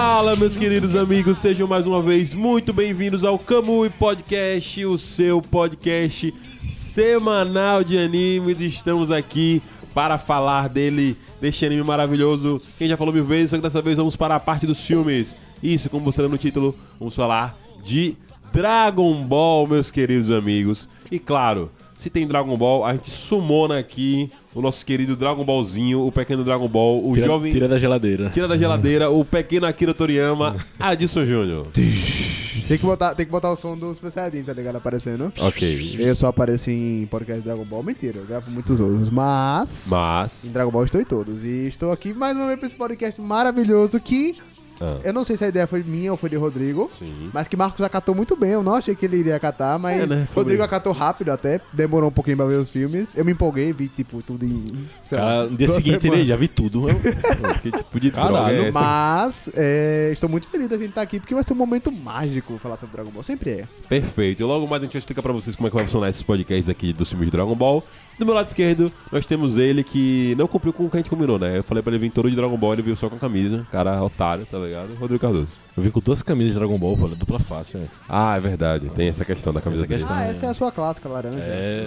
Fala, meus queridos amigos, sejam mais uma vez muito bem-vindos ao Kamui Podcast, o seu podcast semanal de animes. Estamos aqui para falar dele, deste anime maravilhoso. Quem já falou mil vezes, só que dessa vez vamos para a parte dos filmes. Isso, como lê no título, vamos falar de Dragon Ball, meus queridos amigos. E claro, se tem Dragon Ball, a gente sumona aqui o nosso querido Dragon Ballzinho, o pequeno Dragon Ball, o Tira, jovem. tira da geladeira. Tira da geladeira, o pequeno Akira Toriyama, Adilson Júnior. Tem que, botar, tem que botar o som do Super Saiyajin, tá ligado? Aparecendo. Ok. Eu só apareço em podcast Dragon Ball. Mentira, eu gravo muitos outros. Mas. Mas. Em Dragon Ball estou em todos. E estou aqui mais uma vez pra esse podcast maravilhoso que. Ah. Eu não sei se a ideia foi minha ou foi de Rodrigo. Sim. Mas que Marcos acatou muito bem. Eu não achei que ele iria acatar, mas É, né? Rodrigo acatou rápido até. Demorou um pouquinho pra ver os filmes. Eu me empolguei, vi tipo tudo em. Sei lá, Cara, no dia seguinte ele semanas. já vi tudo. Que tipo de Caralho, droga é? Mas é, estou muito feliz da gente estar aqui porque vai ser um momento mágico falar sobre Dragon Ball. Sempre é. Perfeito. E logo mais a gente vai explicar pra vocês como é que vai funcionar esses podcasts aqui dos filmes de Dragon Ball. Do meu lado esquerdo, nós temos ele que não cumpriu com o que a gente combinou, né? Eu falei pra ele vir todo de Dragon Ball, ele veio só com a camisa. Cara, otário, tá ligado? Rodrigo Cardoso. Eu vim com duas camisas de Dragon Ball, pô, dupla fácil. velho. Ah, é verdade. Tem essa questão da camisa Essa dele. questão. Ah, essa é a sua clássica laranja. É.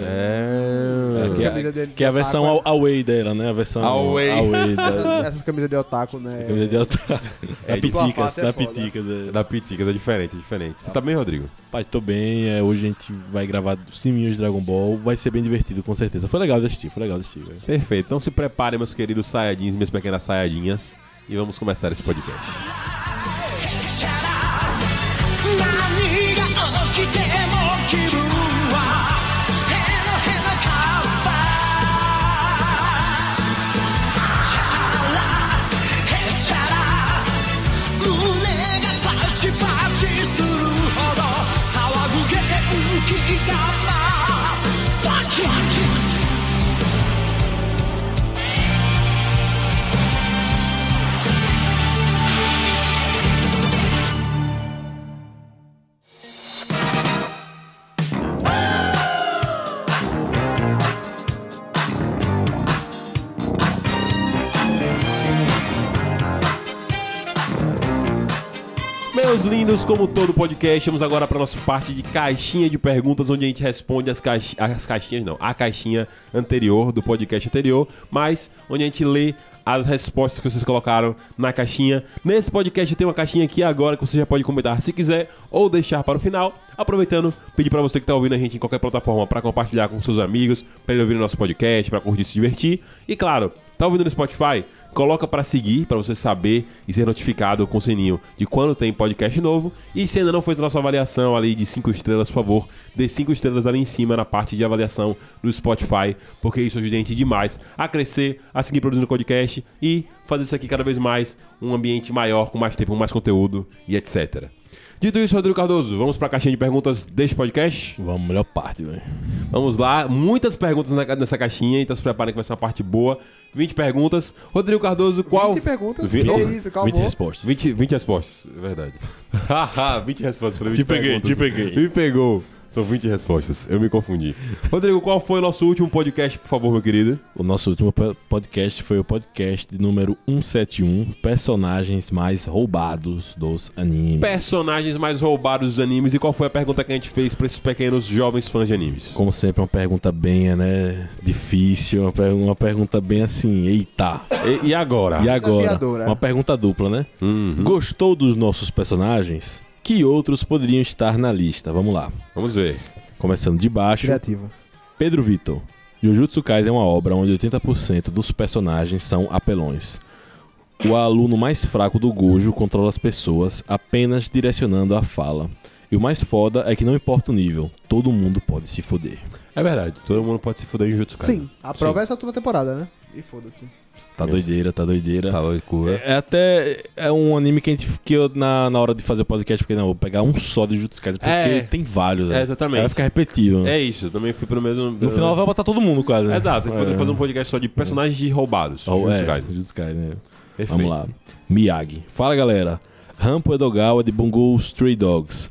É. que, camisa é, dele que é a de versão otaku, aw- away dela, né? A versão Away. away da, Essas, essas camisas de otaku, né? camisa de outra. É, da dupla Piticas, face é da foda. Piticas. É. Da Piticas, é diferente, é diferente. Você tá bem, Rodrigo? Pai, tô bem. é, hoje a gente vai gravar filminhos de Dragon Ball. Vai ser bem divertido, com certeza. Foi legal de assistir, foi legal de assistir, velho. Perfeito. Então se preparem, meus queridos Saiyajins e minhas pequenas Saiyadinhas. E vamos começar esse podcast. 何が起きて Meus lindos, como todo podcast, vamos agora para nossa parte de caixinha de perguntas, onde a gente responde as, caixi- as caixinhas, não, a caixinha anterior do podcast anterior, mas onde a gente lê as respostas que vocês colocaram na caixinha. Nesse podcast tem uma caixinha aqui agora que você já pode comentar se quiser ou deixar para o final. Aproveitando, pedir para você que está ouvindo a gente em qualquer plataforma para compartilhar com seus amigos, para ele ouvir o nosso podcast, para curtir e se divertir. E claro, tá ouvindo no Spotify? Coloca para seguir, para você saber e ser notificado com o sininho de quando tem podcast novo. E se ainda não fez a nossa avaliação ali de 5 estrelas, por favor, dê 5 estrelas ali em cima na parte de avaliação do Spotify, porque isso ajuda a gente demais a crescer, a seguir produzindo podcast e fazer isso aqui cada vez mais um ambiente maior, com mais tempo, mais conteúdo e etc. Dito isso, Rodrigo Cardoso, vamos para a caixinha de perguntas deste podcast? Vamos, melhor parte, velho. Vamos lá, muitas perguntas nessa caixinha, então se preparem que vai ser uma parte boa. 20 perguntas. Rodrigo Cardoso, qual. 20 perguntas? Vi- Que oh, isso, calma. 20 respostas. 20, 20 respostas, é verdade. Haha, 20 respostas. Falei 20 Te peguei, perguntas. te peguei. Me pegou. São 20 respostas, eu me confundi. Rodrigo, qual foi o nosso último podcast, por favor, meu querido? O nosso último po- podcast foi o podcast número 171, Personagens Mais Roubados dos Animes. Personagens mais roubados dos animes e qual foi a pergunta que a gente fez pra esses pequenos jovens fãs de animes? Como sempre, uma pergunta bem, né, difícil, uma, per- uma pergunta bem assim, eita. E, e agora? E agora? Uma pergunta dupla, né? Uhum. Gostou dos nossos personagens? Que outros poderiam estar na lista? Vamos lá. Vamos ver. Começando de baixo, Criativa. Pedro Vitor. Jujutsu Kaisen é uma obra onde 80% dos personagens são apelões. O aluno mais fraco do Gojo controla as pessoas apenas direcionando a fala. E o mais foda é que não importa o nível, todo mundo pode se foder. É verdade, todo mundo pode se fuder em Jutsu Kaisen. Sim, a prova é essa última temporada, né? E foda-se. Tá Isso. doideira, tá doideira. Tá loucura. É até é um anime que a gente que eu, na, na hora de fazer o podcast fiquei, não, vou pegar um só de Jujutsu Kaisen, porque É. tem vários. É, né? exatamente. Aí vai ficar repetitivo. É isso, eu também fui pelo mesmo. No final vai botar todo mundo quase. né? Exato, a gente é. poderia fazer um podcast só de personagens de roubados. Oh, Jujutsu é, Kaisen. Kaisen, é. Perfeito. Vamos lá. Miyagi. Fala galera. Rampo Edogawa de Bungo Stray Dogs.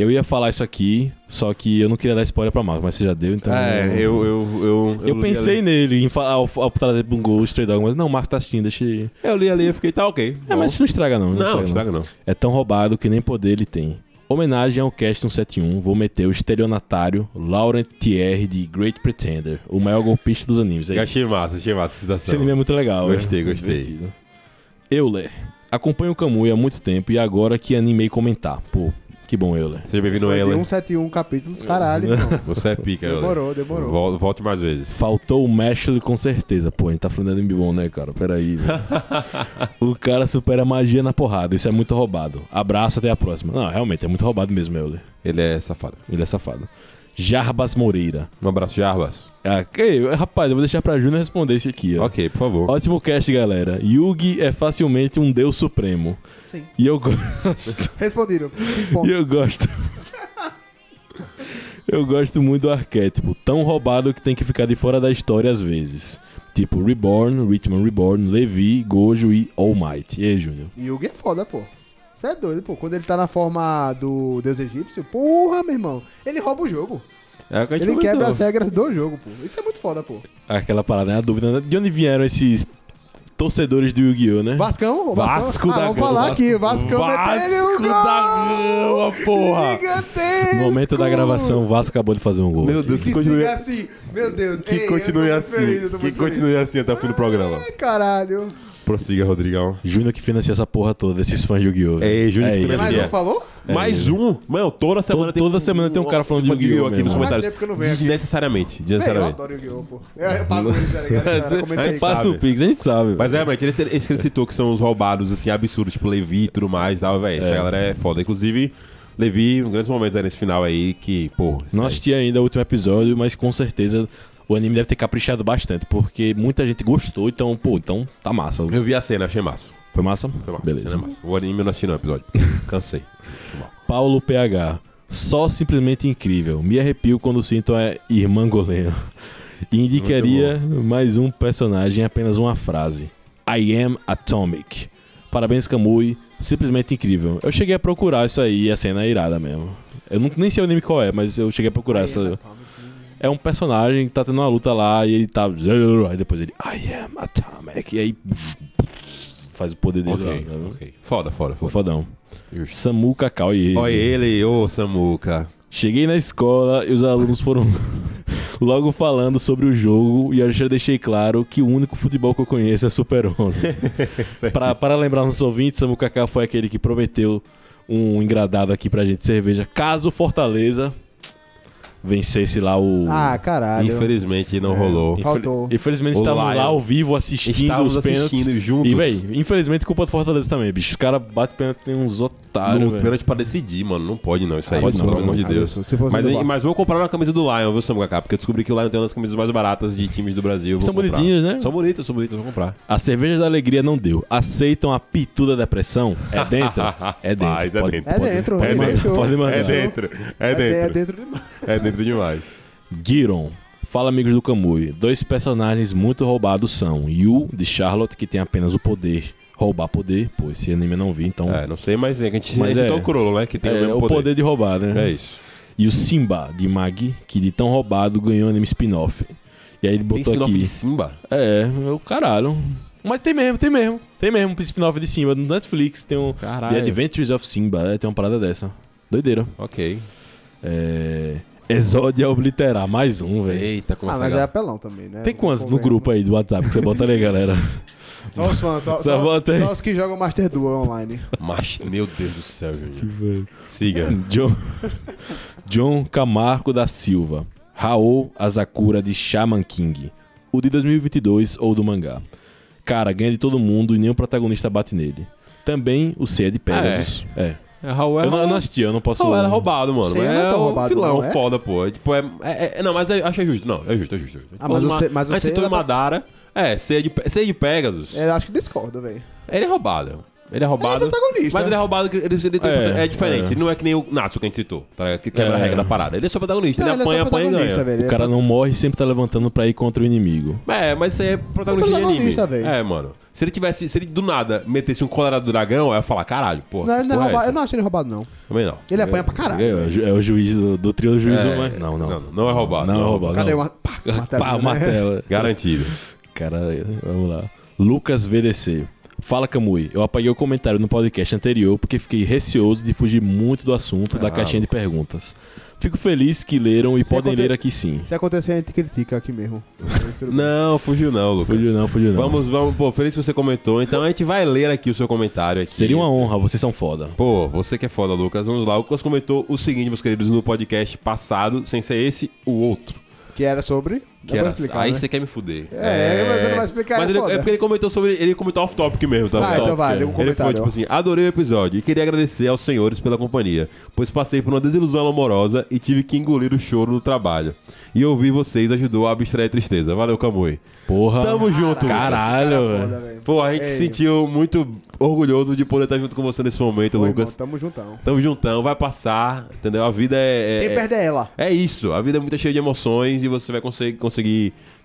Eu ia falar isso aqui, só que eu não queria dar spoiler pra Marcos, mas você já deu, então. É, eu. Eu, eu, Eu li pensei ali. nele, em falar, ao, ao trazer um gol Stray Dog, mas não, o Marcos tá assistindo, deixa ele. Eu li ali e fiquei, tá ok. É, mas isso não estraga não. Não, não estraga, estraga não. É tão roubado que nem poder ele tem. Homenagem ao Cast 171, vou meter o estelionatário Laurent Thierry de Great Pretender, o maior golpista dos animes. Aí, Achei massa, achei massa essa esse citação. anime é muito legal. Gostei, é gostei. divertido. Euler. Acompanho o Kamui há muito tempo e agora que animei comentar. Pô, que bom, Euler. Seja bem-vindo, Ellen. 171 capítulos, caralho, irmão. Você é pica, Euler. Demorou, demorou. Vol- Volte mais vezes. Faltou o Mashley com certeza. Pô, a gente tá falando de bom, né, cara? Peraí. velho. o cara supera a magia na porrada. Isso é muito roubado. Abraço, até a próxima. Não, realmente, é muito roubado mesmo, Euler. Ele é safado. Ele é safado. Jarbas Moreira. Um abraço, Jarbas. Ah, que- rapaz, eu vou deixar pra Júnior responder esse aqui, ó. Ok, por favor. Ótimo cast, galera. Yugi é facilmente um deus supremo. Sim. E eu gosto. Respondido. Bom, e eu gosto. eu gosto muito do arquétipo, tão roubado que tem que ficar de fora da história às vezes. Tipo Reborn, Richmond Reborn, Levi, Gojo e All Might. E aí, Júnior? Yugi é foda, pô. Você é doido, pô. Quando ele tá na forma do deus egípcio, porra, meu irmão. Ele rouba o jogo. É o que a gente Ele comentou. quebra as regras do jogo, pô. Isso é muito foda, pô. Aquela parada, né? A dúvida, né? de onde vieram esses torcedores do Yu-Gi-Oh, né? Vascão? Vasco ah, da vamos Gama. falar aqui. Vascão um Vasco gol! da Gama, porra! Gigantesco! No momento da gravação, o Vasco acabou de fazer um gol. Meu Deus, que Que continue, siga assim. Meu Deus. que Ei, continue assim. feliz, Que continue assim até o fim do programa. feliz. Ai, caralho. Prossiga, Rodrigão. Júnior que financia essa porra toda, desses fãs de Yu-Gi-Oh! É, Júnior que isso. financia. Mais um, por favor? Mais um? Mano, toda semana tem toda semana tem um cara falando de Yu-Gi-Oh! aqui nos comentários. Que. Desnecessariamente. Véi, eu Desnecessariamente. adoro Yu-Gi-Oh, pô. Eu, eu pago ele, tá ligado? Comenta aí. Passa o. Pix, a gente sabe. Mas é, realmente, esse, esse que ele citou que são os roubados, assim, absurdos, tipo Levi e tudo mais, tal, velho. Essa É. galera é foda. Inclusive, Levi, um grandes momentos aí nesse final aí, que, pô. Não assisti ainda o último episódio, mas com certeza o anime deve ter caprichado bastante, porque muita gente gostou, então, pô, então tá massa. Eu vi a cena, achei massa. Foi massa? Foi massa. A Beleza. cena é massa. O anime eu não assisti no episódio. Cansei. Paulo PH. Só simplesmente incrível. Me arrepio quando sinto a irmã Goleno. E indicaria mais um personagem em apenas uma frase. I am Atomic. Parabéns, Kamui. Simplesmente incrível. Eu cheguei a procurar isso aí a cena é irada mesmo. Eu não, nem sei o anime qual é, mas eu cheguei a procurar essa. É um personagem que tá tendo uma luta lá e ele tá. Aí depois ele. I am Atomic. E aí. Faz o poder dele lá. Ok, sabe? ok. Foda, foda, foda. fodão. Justo. Samu Cacau e Olha ele, ô Samuca. Cheguei na escola e os alunos foram logo falando sobre o jogo e eu já deixei claro que o único futebol que eu conheço é Super 11. pra, para lembrar nossos ouvintes, Samu Kaká foi aquele que prometeu um engradado aqui pra gente, cerveja, caso Fortaleza vencesse lá o... Ah, caralho. Infelizmente não rolou. Infel- faltou. Infelizmente estávamos lá Lion. ao vivo assistindo Estávamos os pênaltis. assistindo juntos. E, véi, infelizmente culpa do Fortaleza também, bicho. Os caras batem pênalti, tem uns otários, No pênalti pra decidir, mano. Não pode não, isso aí, Pode não, pelo amor de. Deus. Mas, mas vou comprar uma camisa do Lion, viu, Samuca? Porque eu descobri que o Lion tem uma das camisas mais baratas de times do Brasil. vou São comprar. bonitinhas, né? São bonitas, são bonitas, vou comprar. A cerveja da alegria não deu. Aceitam a pitu da depressão? É dentro? É dentro. Faz, é Pode- dentro. É dentro, pode é mandar, dentro. pode mandar. É dentro, é É, dentro. é dentro demais. É dentro demais. Giron. Fala, amigos do Kamui. Dois personagens muito roubados são Yu, de Charlotte, que tem apenas o poder. Roubar poder. Pô, esse anime eu não vi, então... É, não sei, mas é que a gente Mas citou é. o Crollo, né? Que tem É, o mesmo o poder. poder. de roubar, né? É isso. E o Simba, de Magi, que de tão roubado ganhou anime spin-off. E aí ele Tem botou spin-off aqui... de Simba? É, o caralho. Mas tem mesmo, tem mesmo. Tem mesmo um spin-off de Simba. No Netflix tem um... Caralho. The Adventures of Simba. É, tem uma parada dessa. Doideira. Ok. É... Exódia obliterar. Mais um, velho. Eita, como Ah, mas é apelão também, né? Tem quantos no Convenhamos. grupo aí do WhatsApp que você bota ali, galera? Só os fãs, só, Só só, bota aí. só os que jogam Master Duel online. Mas, meu Deus do céu, Júnior. Siga. John, John Camargo da Silva. Raul Azakura de Shaman King. O de 2022 ou do mangá. Cara, ganha de todo mundo e nenhum protagonista bate nele. Também o C é de Pegasus. É. É, Raul é Eu, não, eu não eu não posso. Raul era roubado, mano. Sei, mas não é é tão um roubado, filão não, é? foda, pô. É, Tipo, é, é- é- Não, mas eu acho justo. Não, é justo, é justo. é justo. Ah, mas o C- mas o Mas pra- Madara. É, C de, C de Pegasus. É, acho que discordo, velho. Ele é roubado. Ele é roubado. Ele é protagonista. Mas ele é roubado, ele, ele tem- É, é, diferente. é. Ele não é que nem o Natsu que a gente citou, tá? que quebra É. a regra da parada. Ele é só protagonista, Não, ele ele é apanha, só apanha e protagonista, ganha. velho. O cara não morre e sempre tá levantando pra ir contra o inimigo. É, mas isso aí é protagonista É de anime. protagonista, velho. É, mano. Se ele tivesse, se ele do nada metesse um colorado do dragão, eu ia falar, caralho, pô. Não, ele não é porra roubado. essa? Eu não acho ele roubado, não. Também não. Ele apanha pra caralho. É, o ju- é o juiz do, do trio do juiz, É, mas não, não. Não, não é roubado. Não é roubado. Cadê não. uma. Pá, martelo, Pá, né? martelo. Garantido. Cara, vamos lá. Lucas VDC. Fala, Camui. Eu apaguei o comentário no podcast anterior porque fiquei receoso de fugir muito do assunto da Ah, caixinha de perguntas. Fico feliz que leram e Se podem aconte- ler aqui sim. Se acontecer, a gente critica aqui mesmo. Não, fugiu não, Lucas. Fugiu não, fugiu não. Vamos, vamos, pô, feliz que você comentou. Então a gente vai ler aqui o seu comentário aqui. Seria uma honra, vocês são foda. Pô, você que é foda, Lucas. Vamos lá. O Lucas comentou o seguinte, meus queridos, no podcast passado, sem ser esse, o outro. Que era sobre. Que era. explicar, aí né? você quer me fuder. É, mas você não vai explicar, Mas é ele, foda. é porque ele comentou sobre. Ele comentou off-topic mesmo, tá? Ah, então vai, um Ele foi tipo assim: adorei o episódio e queria agradecer aos senhores pela companhia, pois passei por uma desilusão amorosa e tive que engolir o choro no trabalho. E ouvir vocês ajudou a abstrair a tristeza. Valeu, Camui. Porra. Tamo junto, Lucas. Caralho, velho. foda, velho. Pô, a gente Ei, se sentiu muito orgulhoso de poder estar junto com você nesse momento, pô, Lucas. irmão, tamo juntão. Tamo juntão, vai passar, entendeu? A vida é. é- Quem perde é ela. É isso, a vida é muito cheia de emoções e você vai conseguir, conseguir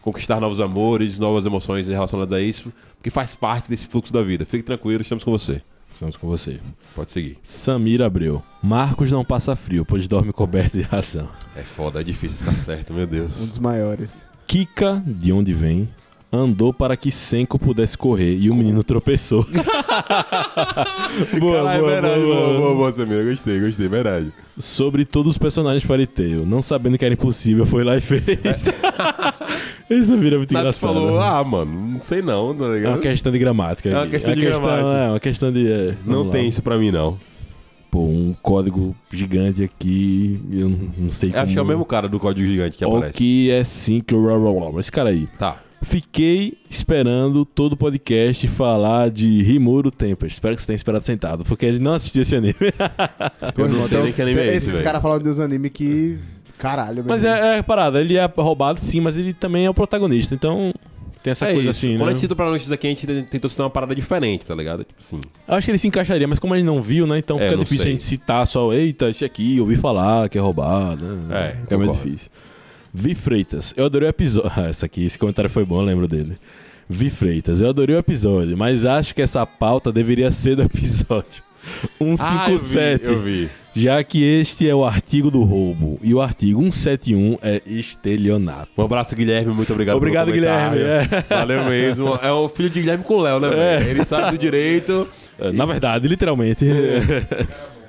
conquistar novos amores, novas emoções relacionadas a isso, porque faz parte desse fluxo da vida. Fique tranquilo, estamos com você. Estamos com você. Pode seguir. Samir Abreu. Marcos não passa frio, pois dorme coberto de razão. É foda, é difícil estar certo, meu Um Deus. dos maiores. Kika, de onde vem, andou para que Senko pudesse correr e o menino tropeçou. boa, Caralho, boa, é verdade, boa, boa, boa. boa, boa, Samira. Gostei, gostei, verdade. Sobre todos os personagens de Fairy Tail, não sabendo que era impossível, foi lá e fez. Esse Samir é muito Nath engraçado. falou, ah, mano, não sei não, tá É ligado? uma questão de gramática. É uma questão de gramática. É uma questão de. é, Não lá. tem isso pra mim, não. Pô, um código gigante aqui. Eu não- não sei como. Acho que é o mesmo cara do código gigante que O aparece. que é sim que o. Esse cara aí. Tá. Fiquei esperando todo o podcast falar de Rimuro Tempest. Espero que você tenha esperado sentado, porque ele não assistiu esse anime. Eu não sei Então, nem que anime é esse, Esses caras falando dos animes que. Caralho, meu mas é, é parada, ele é roubado sim, mas ele também é o protagonista, então tem essa É coisa isso. assim, Quando né? a gente cita pra notícias aqui, a gente tentou citar uma parada diferente, tá ligado? Tipo assim. Eu acho que ele se encaixaria, mas como a gente não viu, né? Então É, fica não difícil sei. a gente citar só, eita, esse aqui, ouvi falar que é roubado. Né? É, Fica meio concordo. difícil. Vi Freitas, eu adorei o episódio. Ah, essa aqui, esse comentário foi bom, eu lembro dele. Vi Freitas, eu adorei o episódio, mas acho que essa pauta deveria ser do episódio 157. Ah, eu vi, eu vi. Já que este é o artigo do roubo e o artigo 171 é estelionato. Um abraço, Guilherme. Muito obrigado Obrigado. Guilherme, é. Valeu mesmo. É o filho de Guilherme com o Léo, né, É. Ele sabe do direito. É, Na verdade, literalmente.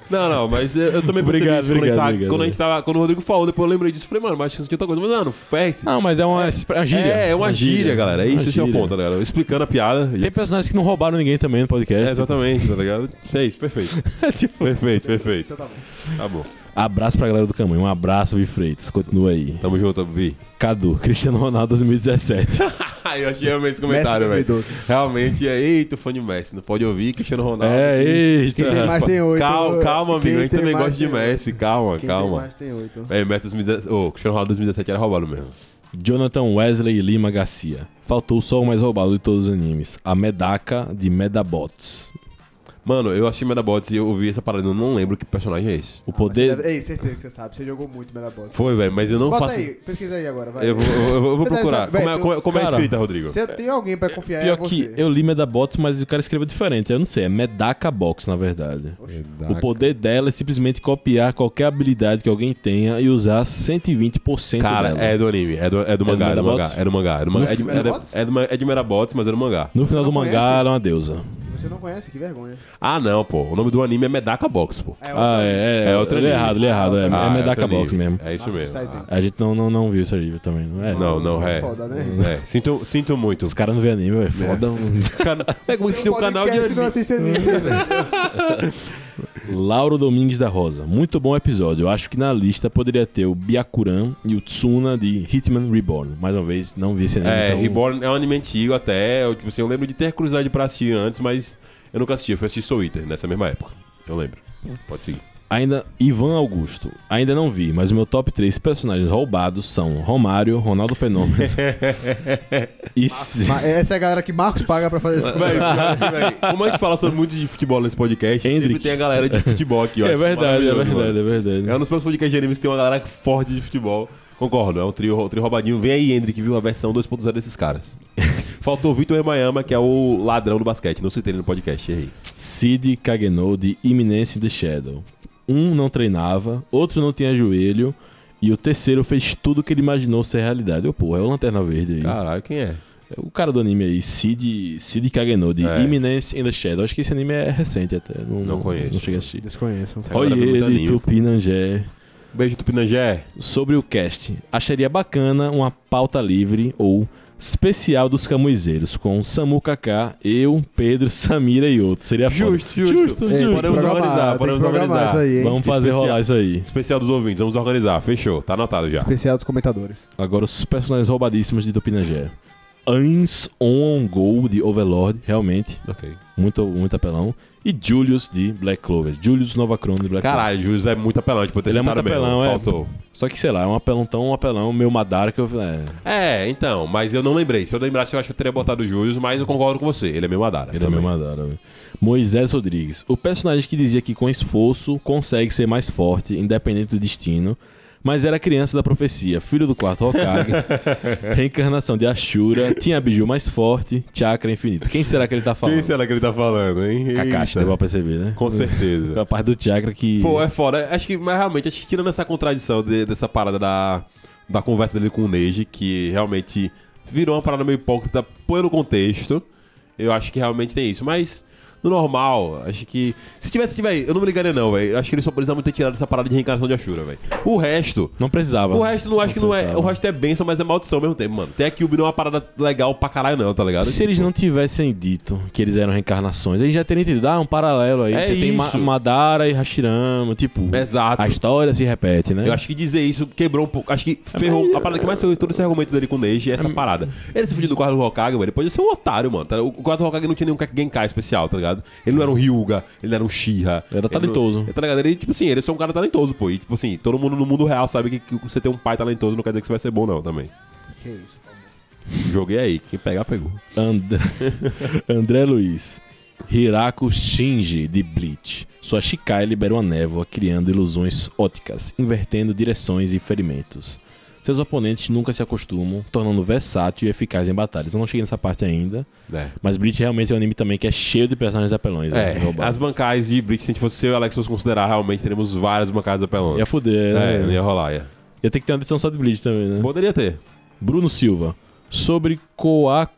Não, não, mas eu, eu também percebi Obrigado, isso quando, a gente obrigado, tava, quando a gente tava. Quando o Rodrigo falou, depois eu lembrei disso. Falei, mano, mas tinha outra coisa. Mas, mano, fez. Não, mas é uma, uma gíria. É, é uma gíria, galera. É Uma isso, esse é o gíria. ponto, galera. Explicando a piada. Tem personagens que não roubaram ninguém também no podcast. É, exatamente, tá ligado? Isso é isso, perfeito. tipo, Perfeito, perfeito. Então tá bom. Tá bom. Abraço pra galera do Caminho. Um abraço, Vi Freitas. Continua aí. Tamo junto, Vi. Cadu, Cristiano Ronaldo 2017. Ai, eu achei realmente esse comentário, velho. 2012. Realmente é. Eita, fã de Messi. Não pode ouvir Cristiano Ronaldo. é, eita. Quem tem mais tem oito. Calma, calma, Quem amigo. A gente também gosta de. Messi. Calma, Quem calma. tem mais tem oito. É, Messi 2017. Ô, Cristiano Ronaldo 2017 era roubado mesmo. Jonathan Wesley Lima Garcia. Faltou só o mais roubado de todos os animes. A Medaka de Medabots. Mano, eu assisti Medabots e eu ouvi essa parada. Eu não lembro que personagem é esse. O poder. Ei, certeza que você sabe. Você jogou muito Medabots. Foi, velho, mas eu não Bota faço. aí, pesquisa aí agora, vai. Eu vou, eu vou- eu vou Você deve procurar. saber, Como é, como é- como é Cara, escrita, Rodrigo? Se tem alguém pra confiar, é Pior você. que eu li Medabots, mas o cara escreveu diferente. Eu não sei, é Medaka Box, na verdade. O poder dela é simplesmente copiar qualquer habilidade que alguém tenha e usar 120% Cara, dela. é do anime, é do, é do mangá, é do mangá, é do mangá, é do mangá. É de, é de, Medabots? é do- é de Medabots, mas é do mangá. No final não do mangá, conhece? ela é uma deusa. Você não conhece, que vergonha. Ah, não, pô. O nome do anime é Medaka Box, pô. É Ah, é, é, É outro li anime. errado, li errado. É, Ah, é Ah, Medaka outro Box anime. mesmo. É isso mesmo. Tá entendendo. A gente não, não, não viu isso aí também, não é? Não, não, é. Foda, né? É, sinto, sinto muito. Os caras não vê anime, é foda. Cana- É como se um canal de Podcast não anime. assiste anime, velho. Lauro Domingues da Rosa. Muito bom episódio. Eu acho que na lista poderia ter o Byakuran e o Tsuna de Hitman Reborn. Mais uma vez, não vi esse anime. É, então- Reborn é um anime antigo até. Eu, tipo assim, eu lembro de ter curiosidade pra assistir antes, mas eu nunca assisti. Eu fui assistir Soul Eater nessa mesma época. Eu lembro. Pode seguir. Ainda. Ivan Augusto. Ainda não vi, mas o meu top 3 personagens roubados são Romário, Ronaldo Fenômeno. e. se- Essa é a galera que Marcos paga pra fazer isso. Véi, véi, como a gente fala sobre muito de futebol nesse podcast, sempre Hendrick. tem a galera de futebol aqui, ó. é verdade, é verdade, mano. é verdade. É um dos meus podcasts de animes tem uma galera forte de futebol. Concordo, é um trio, um trio roubadinho. Vem aí, Hendrick, viu a versão 2.0 desses caras. Faltou o Vitor Emayama, que é o ladrão do basquete. Não citei ele no podcast, errei. Sid Kageno de Imminence in the Shadow. Um não treinava, outro não tinha joelho, e o terceiro fez tudo que ele imaginou ser realidade. Ô, porra, é o Lanterna Verde aí. Caralho, quem é? É o cara do anime aí, Sid, Sid Kageno, de É. Imminence in the Shadow. Acho que esse anime é recente até. Não, Não conheço. Não cheguei a assistir. Desconheço. Muito Olha ele. Tupinangé. Beijo, Tupinangé. Sobre o cast, acharia bacana uma pauta livre ou especial dos camuizeiros, com Samu Kaká, eu, Pedro, Samira e outros. Seria foda. Justo, justo. Justo, É, justo. Podemos organizar, podemos organizar. isso aí, hein? Vamos fazer Especial. rolar isso aí. Especial dos ouvintes, vamos organizar. Fechou, tá anotado já. Especial dos comentadores. Agora os personagens roubadíssimos de Tupinangé. Ans On Go de Overlord, realmente, Ok. muito, muito apelão. E Julius de Black Clover. Julius Novacron de Black Clover. Caralho, Júlio é muito apelão, tipo, ter Ele é muito mesmo. apelão, é. Faltou. Só que, sei lá, é um apelão tão um apelão, meu Madara, que eu. É, É, então, mas eu não lembrei. Se eu lembrasse, eu acho que eu teria botado o Júlio, mas eu concordo com você. Ele é meu Madara. ele é meu Madara. velho. Moisés Rodrigues. O personagem que dizia que com esforço consegue ser mais forte, independente do destino. Mas era criança da profecia, filho do quarto Hokage, reencarnação de Ashura, tinha biju mais forte, chakra infinito. Quem será que ele tá falando? Quem será que ele tá falando, hein? Kakashi, deu pra perceber, né? Com certeza. A parte do chakra que. Pô, é foda. Acho que, mas realmente, acho que tirando essa contradição de- dessa parada da, da conversa dele com o Neji, que realmente virou uma parada meio hipócrita pelo contexto, eu acho que realmente tem isso. Mas, no normal, acho que. Se tivesse, tiver, eu não me ligaria, não, velho. Acho que ele só precisava ter tirado essa parada de reencarnação de Ashura, velho. O resto. Não precisava. O resto não acho que não é. O resto é benção, mas é maldição ao mesmo tempo, mano. Tem aqui o não é uma parada legal pra caralho, não, tá ligado? Se eles não tivessem dito que eles eram reencarnações, eles já teriam entendido, ah, um paralelo aí. É Você tem isso. Madara e Hashirama, tipo. Exato. A história se repete, né? Eu acho que dizer isso quebrou um pouco. Acho que ferrou. A parada que mais ferrou todo esse argumento dele com o Neji é essa parada. Ele se fugiu do quarto do Hokage, velho. Ele podia ser um otário, mano. tá? O quarto do Hokage não tinha nenhum Genkai especial, tá ligado? Ele não era um Ryuga, ele não era um Shira. Ele era talentoso. Não, tá ligado? Ele, tipo assim, ele é só um cara talentoso, pô. E, tipo assim, todo mundo no mundo real sabe que, que você ter um pai talentoso não quer dizer que você vai ser bom, não, também. Que isso? Joguei aí. Quem pegar, pegou. And- André Luiz. Hirako Shinji, de Bleach. Sua Shikai libera uma névoa, criando ilusões óticas, invertendo direções e ferimentos. Seus oponentes nunca se acostumam, tornando versátil e eficaz em batalhas. Eu não cheguei nessa parte ainda, É. mas Bleach realmente é um anime também que é cheio de personagens apelões. né, É, roubados. as bancais de Blitz, se a gente fosse eu e Alex fosse considerar, realmente teremos várias bancais apelões. Ia fuder, É, não né? ia rolar, ia. Ia ter que ter uma edição só de Bleach também, né? Poderia ter. Bruno Silva. Sobre Koa...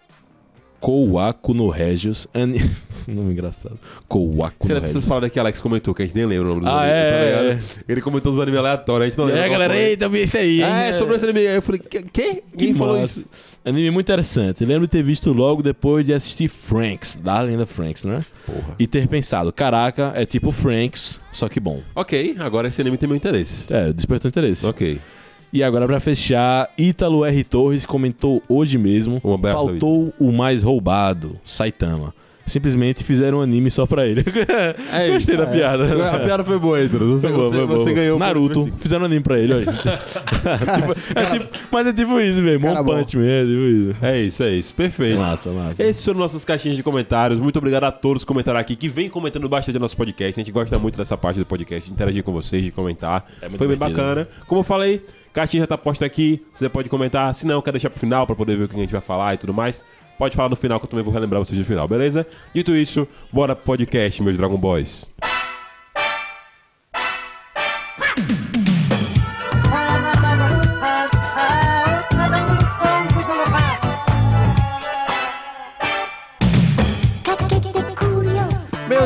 Kouaku no Regios. Ani... Nome engraçado. Kouaku Será no essas Regios. paradas que Alex comentou, que a gente nem lembra o nome dos Ah, animes, é, tá é. Ele comentou os animes aleatórios, a gente não lembra. É, galera, eita, eu vi isso aí. É, hein? sobre esse anime aí. Eu falei, que? Quê? Quem falou massa. isso? Anime muito interessante. Lembro de ter visto logo depois de assistir Franks, da lenda Franks, né? Porra. E ter pensado, caraca, é tipo Franks, só que bom. Ok, agora esse anime tem meu interesse. É, despertou interesse. Ok. E agora, pra fechar, Ítalo R. Torres comentou hoje mesmo: Um abraço, faltou o mais roubado, Saitama. Simplesmente fizeram um anime só pra ele. É Gostei isso. da piada. A piada foi boa, Heitor. Você, boa, você, boa. você ganhou. Naruto, fizeram um anime pra ele, olha. Tipo, é tipo- mas é tipo isso mesmo, Cara bom. Punch Man, é tipo isso. É isso, é isso. Perfeito. Massa, massa. Esses foram nossos caixinhas de comentários. Muito obrigado a todos que comentaram aqui, que vem comentando bastante no nosso podcast. A gente gosta muito dessa parte do podcast, de interagir com vocês, de comentar. É muito Foi bem bacana. Como eu falei, caixinha já tá posta aqui. Você pode comentar. Se não, quer deixar pro final pra poder ver o que a gente vai falar e tudo mais. Pode falar no final que eu também vou relembrar vocês no final, beleza? Dito isso, bora pro podcast, meus Dragon Boys.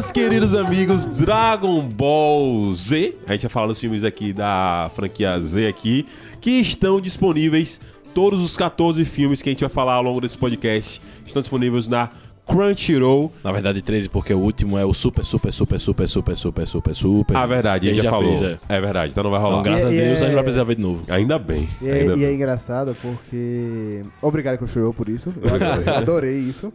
Meus queridos amigos, Dragon Ball Z, a gente vai falar dos filmes aqui da franquia Z aqui, que estão disponíveis, todos os 14 filmes que a gente vai falar ao longo desse podcast, estão disponíveis na Crunchyroll. Na verdade, 13, porque o último é o super, super, super, super, super, super, super, super. Ah, verdade, a gente já, falou. fez, é. é. verdade, então não vai rolar. Então, graças a E- e Deus, é- a gente vai precisar ver de novo. Ainda bem. E é, ainda e é bem. engraçado porque. Obrigado, Crunchyroll, por isso. Eu adorei, eu adorei isso.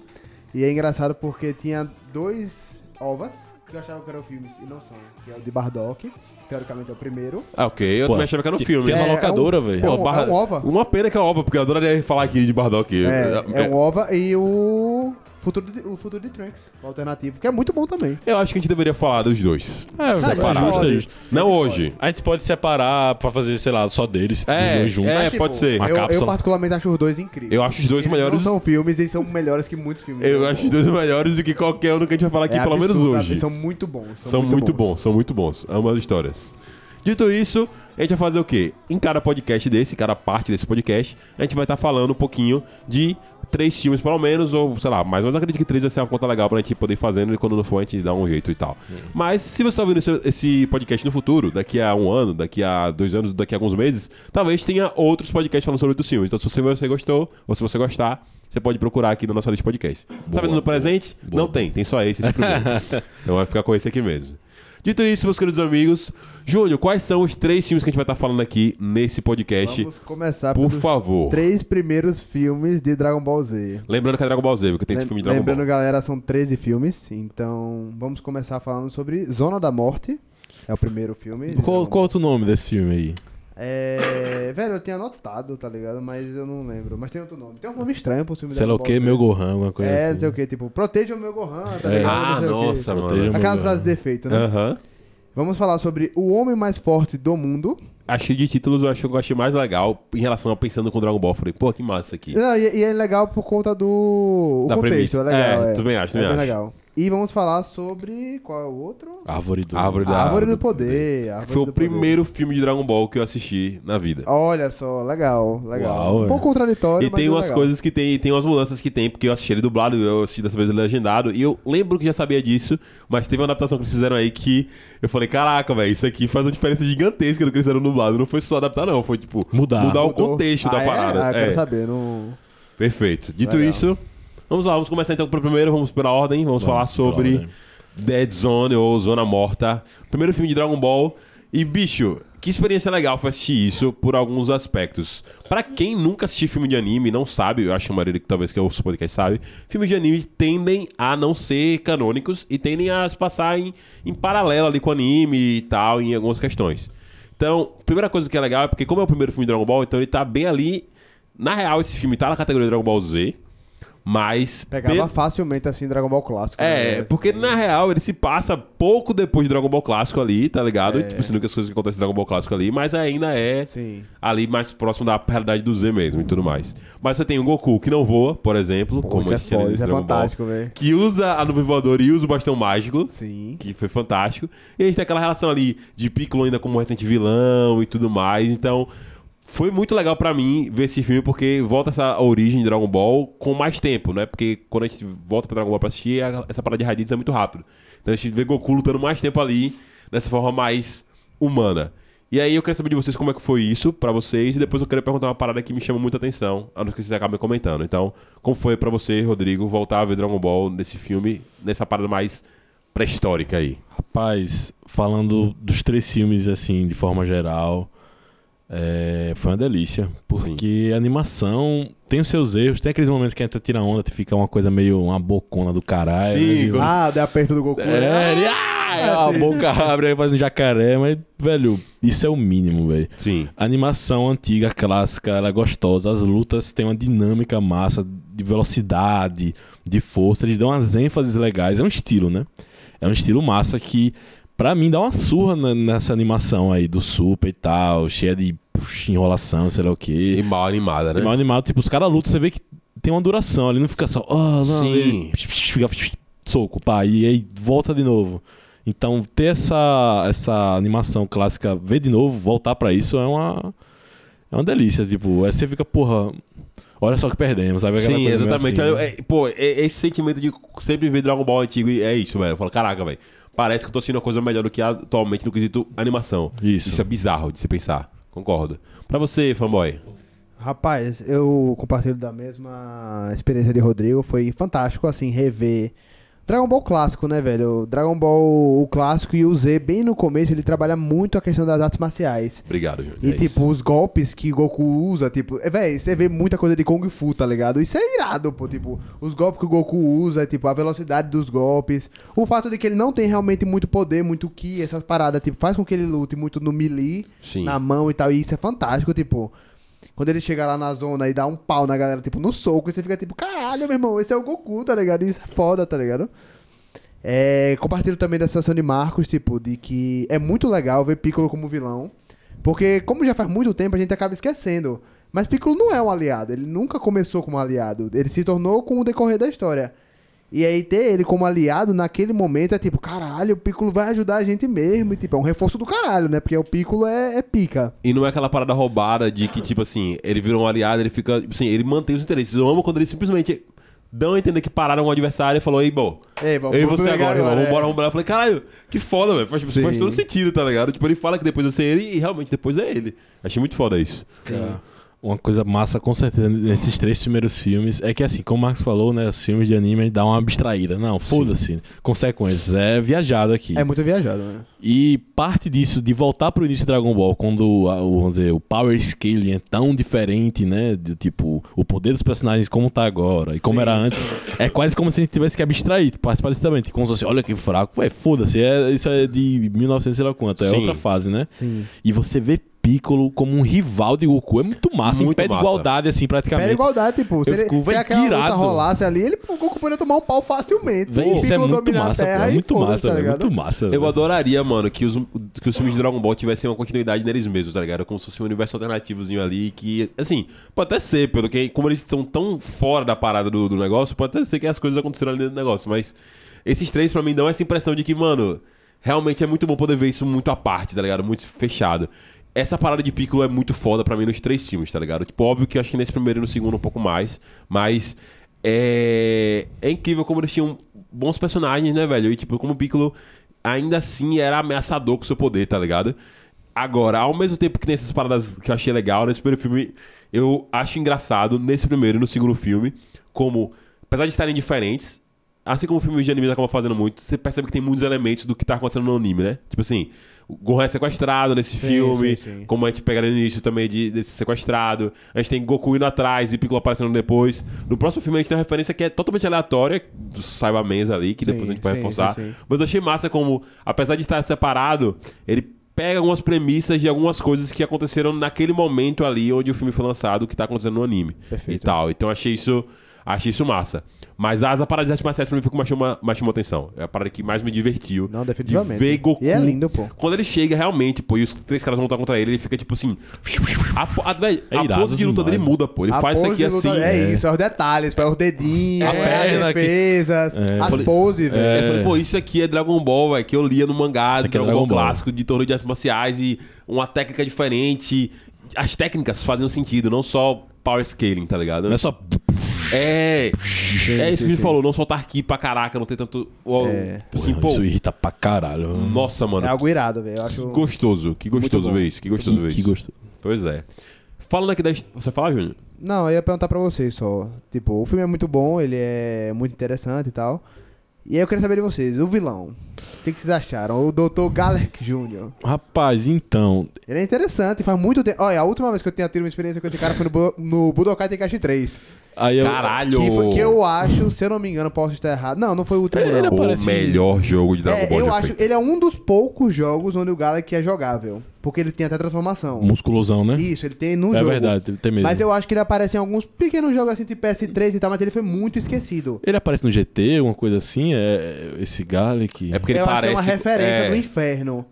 E é engraçado porque tinha dois ovas que eu achava que eram filmes e não são. Que é o de Bardock teoricamente é o primeiro. Ah, ok. Eu Pô, também achava que era um filme. Tem uma É, é um- locadora, velho. é um- Barra- é um OVA. Uma pena que é OVA, porque eu adoraria falar aqui de Bardock. É, é um OVA e o Futuro de, o Futuro de Trunks, o alternativo, que é muito bom também. Eu acho que a gente deveria falar dos dois. É, Não, separado. justo, é justo. Não hoje. A gente pode separar pra fazer, sei lá, só deles, É, dois juntos. é. pode ser. Uma Eu, eu particularmente acho os dois incríveis. Eu acho os dois Eles melhores. Não são filmes e são melhores que muitos filmes. Eu acho os dois melhores do que qualquer um que a gente vai falar aqui, É pelo menos absurdo, hoje. Eles são muito bons. São muito bons, são muito bons. Amo as histórias. Dito isso, a gente vai fazer o quê? Em cada podcast desse, cada parte desse podcast, a gente vai estar falando um pouquinho de três filmes, pelo menos, ou sei lá, mas eu acredito que três vai ser uma conta legal pra gente poder ir fazendo e quando não for a gente dá um jeito e tal. Mas se você tá ouvindo esse, esse podcast no futuro, daqui a um ano, daqui a dois anos, daqui a alguns meses, talvez tenha outros podcasts falando sobre outros filmes. Então, se você, gostou, ou se você gostar, você pode procurar aqui na nossa lista de podcast. tá vendo no presente? boa, não tem, tem só esse, esse primeiro. então vai ficar com esse aqui mesmo. Dito isso, meus queridos amigos, Júnior, quais são os três filmes que a gente vai estar falando aqui nesse podcast? Vamos começar Por pelos favor. três primeiros filmes de Dragon Ball Z. Lembrando que é Dragon Ball Z, porque tem Lem- filme de Dragon Lembrando, Ball. galera, são 13 filmes. Então, vamos começar falando sobre Zona da Morte. É o primeiro filme. de Qual, Dragon qual outro nome desse filme aí? É. Velho, eu tinha anotado, tá ligado? Mas eu não lembro. Mas tem outro nome. Tem um nome estranho pro filme Sei lá o que, meu Gohan, alguma coisa É, assim. não sei o que, tipo, proteja o meu Gohan, tá É. ligado? Ah, Não sei o quê. nossa, mano. Aquela frase de efeito, né? Aham. Vamos falar sobre o homem mais forte do mundo. Achei de títulos, eu acho que eu achei mais legal em relação a pensando com Dragon Ball. Falei, pô, que massa isso aqui. Não, e, e é legal por conta do o Da contexto, premissa. é legal. É, É, também acho, é também bem acho. legal. E vamos falar sobre. Qual é o outro? Árvore do... Árvore da Árvore do Poder. Árvore Foi o do Poder. primeiro filme de Dragon Ball que eu assisti na vida. Olha só, legal, legal. Uau, um pouco contraditório, E mas tem é umas legal. coisas que tem, tem umas mudanças que tem, porque eu assisti ele dublado, eu assisti dessa vez ele legendado, e eu lembro que já sabia disso, mas teve uma adaptação que eles fizeram aí que eu falei, caraca, velho, isso aqui faz uma diferença gigantesca do que eles fizeram dublado. Não foi só adaptar, não, foi tipo Mudar. o Mudou. contexto da Ah, é? parada. Ah, quero É, saber, não. Perfeito. Dito Legal. isso, vamos lá, vamos começar então pro primeiro, vamos pela ordem, vamos, falar pela sobre ordem. Dead Zone ou Zona Morta. Primeiro filme de Dragon Ball. E, bicho, que experiência legal foi assistir isso por alguns aspectos. Pra quem nunca assistiu filme de anime, não sabe, eu acho que a maioria que talvez que ouça o podcast sabe, filmes de anime tendem a não ser canônicos e tendem a se passar em, em paralelo ali com o anime e tal, em algumas questões. Então, a primeira coisa que é legal é porque, como é o primeiro filme de Dragon Ball, então ele tá bem ali. Na real, esse filme tá na categoria Dragon Ball Z, mas. Pegava pe- facilmente assim Dragon Ball clássico. é, né? porque na real ele se passa pouco depois de Dragon Ball Clássico ali, tá ligado? Tipo, sendo que as coisas que acontecem em Dragon Ball Clássico ali, mas ainda é Sim. ali mais próximo da realidade do Z mesmo e tudo mais. Mas você tem o Goku que não voa, por exemplo, Pô, como isso é esse tinha foda, nesse isso é Dragon fantástico, velho. que usa a nuvem voadora e usa o bastão mágico. Sim. Que foi fantástico. E a gente tem aquela relação ali de Piccolo ainda como recente vilão e tudo mais. Então, foi muito legal pra mim ver esse filme porque volta essa origem de Dragon Ball com mais tempo, né? Porque quando a gente volta pra Dragon Ball pra assistir, essa parada de Raditz é muito rápido. Então a gente vê Goku lutando mais tempo ali, dessa forma mais humana. E aí eu quero saber de vocês como é que foi isso pra vocês e depois eu quero perguntar uma parada que me chama muita atenção, a não que vocês acabem comentando. Então, como foi pra você, Rodrigo, voltar a ver Dragon Ball nesse filme, nessa parada mais pré-histórica aí? Rapaz, falando dos três filmes, assim, de forma geral, é, foi uma delícia. Porque a animação tem os seus erros, tem aqueles momentos que a gente tira onda, que fica uma coisa meio uma bocona do caralho. Sim, né? quando- Ah, deu aperto do Goku. É, né? ele, ah, é a sim. boca abre, aí faz um jacaré, mas, velho, isso é o mínimo, velho. Sim. A animação antiga, clássica, ela é gostosa. As lutas têm uma dinâmica massa de velocidade, de força. Eles dão umas ênfases legais. É um estilo, né? É um estilo massa que, pra mim, dá uma surra na- nessa animação aí do Super e tal, cheia de enrolação, sei lá o E quê. mal animada, né? Mal animado, tipo, os caras lutam, você vê que tem uma duração ali, não fica só, ah, não, Sim. ele fica soco, pá, e aí volta de novo. Então, ter essa, essa animação clássica, ver de novo, voltar pra isso é uma é uma delícia, tipo, aí você fica, porra, olha só que perdemos, sabe? Aquela Sim, exatamente. assim. Eu- é- pô, é- esse sentimento de sempre ver Dragon Ball antigo é isso, velho. Eu falo, caraca, velho. Parece que eu tô assistindo uma coisa melhor do que atualmente no quesito animação. Isso. Isso é bizarro de se pensar. Concordo. Pra você, fanboy. Rapaz, eu compartilho da mesma experiência de Rodrigo. Foi fantástico, assim, rever Dragon Ball clássico, né, velho? Dragon Ball o clássico e o Z, bem no começo, ele trabalha muito a questão das artes marciais. Obrigado, Júnior. E, É tipo, isso. os golpes que Goku usa, tipo, é, véi, você vê muita coisa de Kung Fu, tá ligado? Isso é irado, pô, tipo, os golpes que o Goku usa, tipo, a velocidade dos golpes, o fato de que ele não tem realmente muito poder, muito ki, essas paradas, tipo, faz com que ele lute muito no melee, Sim. na mão e tal, e isso é fantástico, tipo, quando ele chega lá na zona e dá um pau na galera, tipo, no soco, você fica tipo, caralho, meu irmão, esse é o Goku, tá ligado? Isso é foda, tá ligado? É, compartilho também da sensação de Marcos, tipo, de que é muito legal ver Piccolo como vilão. Porque, como já faz muito tempo, a gente acaba esquecendo. Mas Piccolo não é um aliado, ele nunca começou como aliado. Ele se tornou com o decorrer da história. E aí ter ele como aliado naquele momento é tipo, caralho, o Piccolo vai ajudar a gente mesmo. E tipo, é um reforço do caralho, né? Porque o Piccolo é, é pica. E não é aquela parada roubada de que, tipo assim, ele virou um aliado, ele fica. Tipo assim, ele mantém os interesses. Eu amo quando ele simplesmente dão a entender que pararam um adversário e falou, ei, bom. Ei, vamos eu e você agora, irmão. Vambora, é. vambora. Eu falei, caralho, que foda, velho. Faz, Sim. faz todo sentido, tá ligado? Tipo, ele fala que depois eu sei ele e realmente depois é ele. Achei muito foda isso. Uma coisa massa, com certeza, nesses três primeiros filmes é que, assim, como o Marcos falou, né? Os filmes de anime dão uma abstraída. Não, foda-se. Consequências. É viajado aqui. É muito viajado, né? E parte disso, de voltar pro início de Dragon Ball, quando o, vamos dizer, o power scaling é tão diferente, né? De tipo, o poder dos personagens como tá agora e como era antes, é quase como se a gente tivesse que abstrair, participar desse também. Como se fosse, olha que fraco, ué, foda-se, é, isso é de 1900 sei lá quanto, é Sim. outra fase, né? Sim. E você vê Piccolo como um rival de Goku, é muito massa, Muito em pé de massa. igualdade, assim, praticamente. Pera igualdade, tipo, se, ele, fico, se aquela que luta rolasse ali, ele, o Goku poderia tomar um pau facilmente. Véi, o isso é muito massa, pô, é muito massa, tá é ligado? muito massa. Eu velho. adoraria, mano, que os, que os filmes de Dragon Ball tivessem uma continuidade neles mesmos, tá ligado? Como se fosse um universo alternativozinho ali, que, assim, pode até ser, pelo que, como eles são tão fora da parada do, do negócio, pode até ser que as coisas aconteceram ali dentro do negócio, mas esses três, pra mim, dão essa impressão de que, mano, realmente é muito bom poder ver isso muito à parte, tá ligado? Muito fechado. Essa parada de Piccolo é muito foda pra mim nos três filmes, tá ligado? Tipo, óbvio que eu acho que nesse primeiro e no segundo um pouco mais, mas é, é incrível como eles tinham bons personagens, né, velho? E tipo, como o Piccolo ainda assim era ameaçador com seu poder, tá ligado? Agora, ao mesmo tempo que nessas paradas que eu achei legal, nesse primeiro filme, eu acho engraçado, nesse primeiro e no segundo filme, como, apesar de estarem diferentes, assim como o filme de anime acaba fazendo muito, você percebe que tem muitos elementos do que tá acontecendo no anime, né? Tipo assim, Gohan é sequestrado nesse Sim, filme, sim, sim. como a gente pega no início também de, desse sequestrado. A gente tem Goku indo atrás e Piccolo aparecendo depois. No próximo filme a gente tem uma referência que é totalmente aleatória, dos Cybermans ali, que depois a gente vai reforçar. Mas eu achei massa como, apesar de estar separado, ele pega algumas premissas de algumas coisas que aconteceram naquele momento ali onde o filme foi lançado, que tá acontecendo no anime. Perfeito. E tal. Então eu achei isso. Achei isso massa. Mas as paradas de artes marciais pra mim foi o que mais chamou, mais chamou atenção. É a parada que mais me divertiu. Não, definitivamente. De ver Goku. E é lindo, pô. Quando ele chega realmente, pô, e os três caras vão lutar contra ele, ele fica tipo assim. A, a, É a pose de luta demais. dele muda, pô. Ele A faz isso aqui assim. É, isso, é os detalhes, é os dedinhos, A é, as defesas, É. as poses, velho. É, eu falei, pô, isso aqui é Dragon Ball, velho, que eu lia no mangá é Dragon, Ball, Dragon Ball. clássico, de torneio de artes marciais e uma técnica diferente. As técnicas fazem sentido, não só power scaling, tá ligado? Não é só. É, é isso que a gente falou, não soltar aqui pra caraca, não ter tanto. É. tipo assim, pô, isso irrita pra caralho. nossa, mano. É algo irado, velho. Acho. Que gostoso, que gostoso ver isso, que gostoso ver Que isso. gostoso. Pois é. Falando aqui da. Você fala, Júnior? Não, eu ia perguntar pra vocês só. Tipo, o filme é muito bom, ele é muito interessante e tal. E aí eu queria saber de vocês, o vilão. O que, que vocês acharam? O Dr. Galek Jr. Rapaz, então. Ele é interessante, faz muito tempo. Olha, a última vez que eu tinha tido uma experiência com esse cara foi no, Bu- no Budokai Tenkaichi 3. Aí eu, Caralho! Que, foi, que eu acho, se eu não me engano, posso estar errado. Não, não foi o último, Ele não. O parece- melhor jogo de Dragon É, Ball eu acho, feito. ele é um dos poucos jogos onde o Galek é jogável. Porque ele tem até transformação. Musculosão, né? Isso, ele tem no é jogo. verdade, ele tem mesmo. Mas eu acho que ele aparece em alguns pequenos jogos assim de PS3 e tal, mas ele foi muito esquecido. Ele aparece no GT, uma coisa assim, é esse Galek. É porque ele eu parece. acho que é uma referência é, do inferno.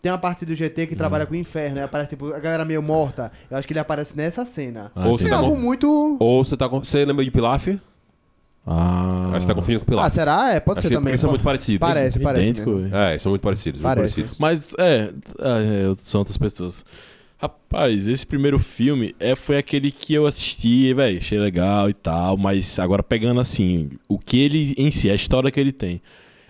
Tem uma parte do GT que trabalha com o inferno, aí aparece tipo, a galera meio morta. Eu acho que ele aparece nessa cena. Ah, Ou é tá algo bom. muito. Ou você tá com. Você lembra de Pilaf? Ah. Acho que você tá confundindo com Ah, Pilaf. será? É, pode Acho ser que também. eles são muito parecidos. Parece, parece. Idêntico, mesmo. É, eles são muito parecidos, muito Parece. parecidos. Mas, é, ah, é, são outras pessoas. Rapaz, esse primeiro filme é, foi aquele que eu assisti, velho, achei legal e tal, mas agora pegando assim, o que ele em si, a história que ele tem,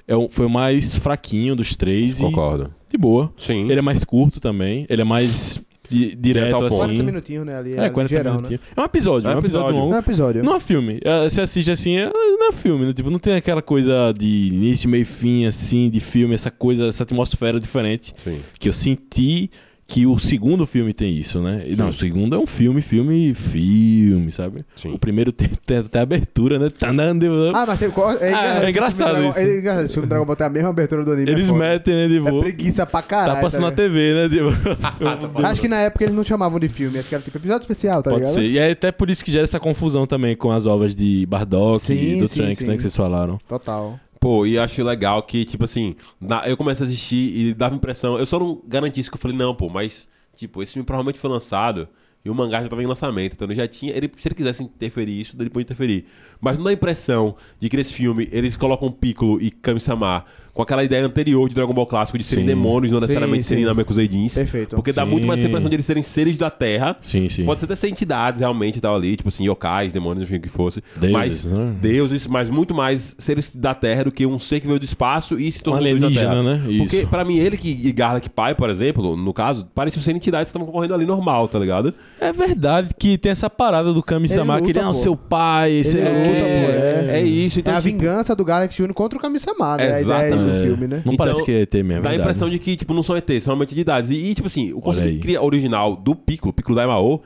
é o- foi o mais fraquinho dos três Concordo. e de boa. Sim. Ele é mais curto também, ele é mais di- direto ao ponto. assim. 40 minutinhos, né? Ali, É, 40 ligeirão, minutinhos. É um episódio, É é um um episódio, episódio. Né? É um longo. episódio. Não é filme. É, Você assiste assim, é, não é filme, né? Tipo, não tem aquela coisa de início, meio e fim, assim, de filme, essa coisa, essa atmosfera diferente Sim. que eu senti que o segundo filme tem isso, né? E Não, Sim. o segundo é um filme, filme, filme, sabe? Sim. O primeiro tem, tem até abertura, né? Tandando. Ah, mas tem, é, Ah, é engraçado esse filme Dragon- isso. É engraçado. Esse filme Dragon Ball tem a mesma abertura do anime. Eles é metem, né? É Tipo, preguiça pra caralho. tá passando na ligado? TV, né? Tipo, Acho que na época eles não chamavam de filme, acho que era tipo episódio especial, tá Pode ligado? ser. E é até por isso que gera essa confusão também com as ovas de Bardock Sim, e do sim, Trunks, né? sim. Que vocês falaram. Total. Pô, e acho legal que, tipo assim, na- eu comecei a assistir e dava impressão. Eu só não garanti isso que eu falei, não, pô, mas, tipo, esse filme provavelmente foi lançado e o mangá já tava em lançamento. Então ele já tinha. Ele, se ele quisesse interferir isso, ele pode interferir. Mas não dá a impressão de que nesse filme eles colocam Piccolo e Kami-sama com aquela ideia anterior de Dragon Ball clássico de serem Sim. demônios, não necessariamente sim. serem Namekuseidins. Perfeito. Porque dá Sim. muito mais essa impressão de eles serem seres da Terra. Sim, sim. Pode ser até ser entidades realmente e tal ali, tipo assim, yokais, demônios, enfim, o que fosse. Deuses, mas né? deuses, mas muito mais seres da Terra do que um ser que veio do espaço e se tornou deus da Terra. né? Isso. Porque pra mim, ele que, e Garlic Pai, por exemplo, no caso, pareciam ser entidades que estavam concorrendo ali normal, tá ligado? É verdade que tem essa parada do Kami-sama, que ele luta, é o seu pai, esse Ele é, luta, pô, é, é isso. Então, é a tipo, vingança do Galaxy Jr. contra o Kami-sama, né? A ideia do Exatamente. filme, né? Não Então, parece que é ET mesmo, é Dá a impressão de que, tipo, não são ETs, são realmente entidades. E, e, tipo assim, o conceito original do Piccolo, Piccolo Daimao,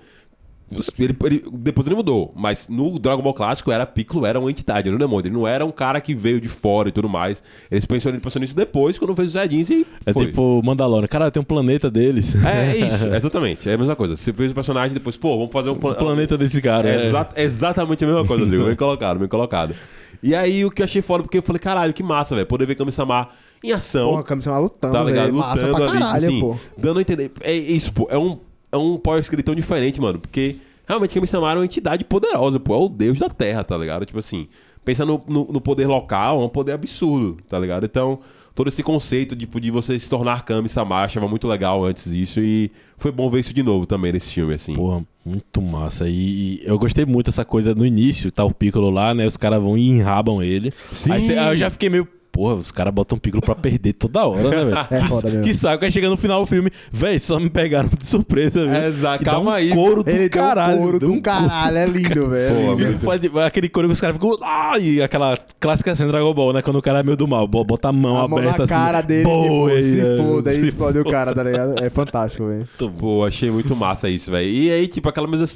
ele, ele- depois ele mudou. Mas no Dragon Ball clássico, era Piccolo era uma entidade, era um demônio. Ele não era um cara que veio de fora e tudo mais. Eles pensou, ele pensou nisso depois, quando fez os Saiyajins e É foi. tipo Mandalorian. Cara, tem um planeta deles. É, é isso, exatamente. É a mesma coisa. Você fez o personagem depois, pô, vamos fazer um O plan- planeta desse cara. É é. exa- exatamente a mesma coisa, Rodrigo. Bem colocado, bem colocado. E aí o que eu achei foda, porque eu falei, caralho, que massa, velho. Poder ver Kami-sama em ação. Porra, Kami-sama lutando, tá ligado? Massa Lutando pra ali, caralho, assim, pô. dando a entender. É isso, pô. É um, é um power script tão diferente, mano. Porque realmente Kami-sama era uma entidade poderosa, pô. É o deus da terra, tá ligado? Tipo assim, pensa no, no, no poder local, é um poder absurdo, tá ligado? Então, todo esse conceito tipo, de você se tornar Kami-sama, eu achava muito legal antes isso. E foi bom ver isso de novo também nesse filme, assim. Porra, muito massa. E, e eu gostei muito dessa coisa no início, tá o Piccolo lá, né? Os caras vão e enrabam ele. Sim. Aí, cê- aí eu já fiquei meio. Porra, os caras botam Piccolo pra perder toda hora, né, velho? É que, foda mesmo. que saco. Aí chega no final do filme, velho, só me pegaram de surpresa, velho. Exato, E dá calma um aí. couro do Ele caralho. deu um couro do um caralho, é lindo, velho. É aquele couro que os caras ficam. Ah! E aquela clássica cena Dragon Ball, né? Quando o cara é meio do mal, bo- bota a mão A mão aberta na assim. cara dele, boa, tipo, se é, foda, aí fode o cara, tá ligado? É fantástico, velho. Pô, achei muito massa isso, velho. E aí, tipo, aquela mesma.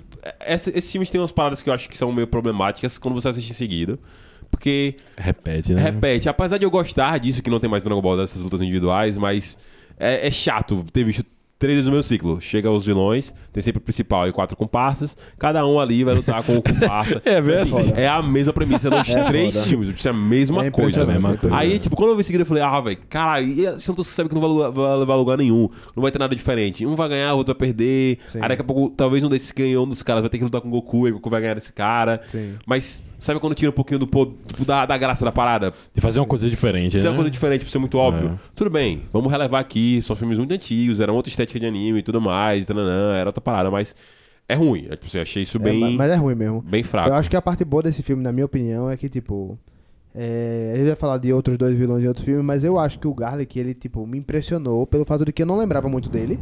Esses filmes têm umas paradas que eu acho que são meio problemáticas quando você assiste em seguida. Porque Repete, né? repete. Apesar de eu gostar disso, que não tem mais Dragon Ball dessas lutas individuais, mas é, é chato ter visto três vezes o meu ciclo. Chega os vilões, tem sempre o principal e quatro comparsas. Cada um ali vai lutar com o comparsa. É, bem Assim, assim. É a mesma premissa nos É três foda. filmes. Tipo, é a mesma É coisa. impressionante. É a mesma coisa. Aí, tipo, quando eu vi seguida, eu falei, ah, velho, caralho, e esse não sabe que não vai, lugar- vai levar a lugar nenhum. Não vai ter nada diferente. Um vai ganhar, o outro vai perder. Sim. Aí daqui a pouco, talvez um desses ganhou, um dos caras vai ter que lutar com o Goku, e o Goku vai ganhar desse cara. Sim. Mas sabe quando tira um pouquinho do po- tipo, da, da graça da parada? De fazer uma coisa diferente, é né? uma coisa diferente, pra ser muito óbvio. É. Tudo bem, vamos relevar aqui. São filmes muito antigos, era outra estética de anime e tudo mais. tananã, era outra parada, mas é ruim. É, tipo, assim, achei isso É, bem, mas- mas é ruim mesmo. bem fraco. Eu acho que a parte boa desse filme, na minha opinião, é que, tipo. É, a gente vai falar de outros dois vilões em outros filmes, mas eu acho que o Garlic, ele, tipo, me impressionou pelo fato de que eu não lembrava muito dele.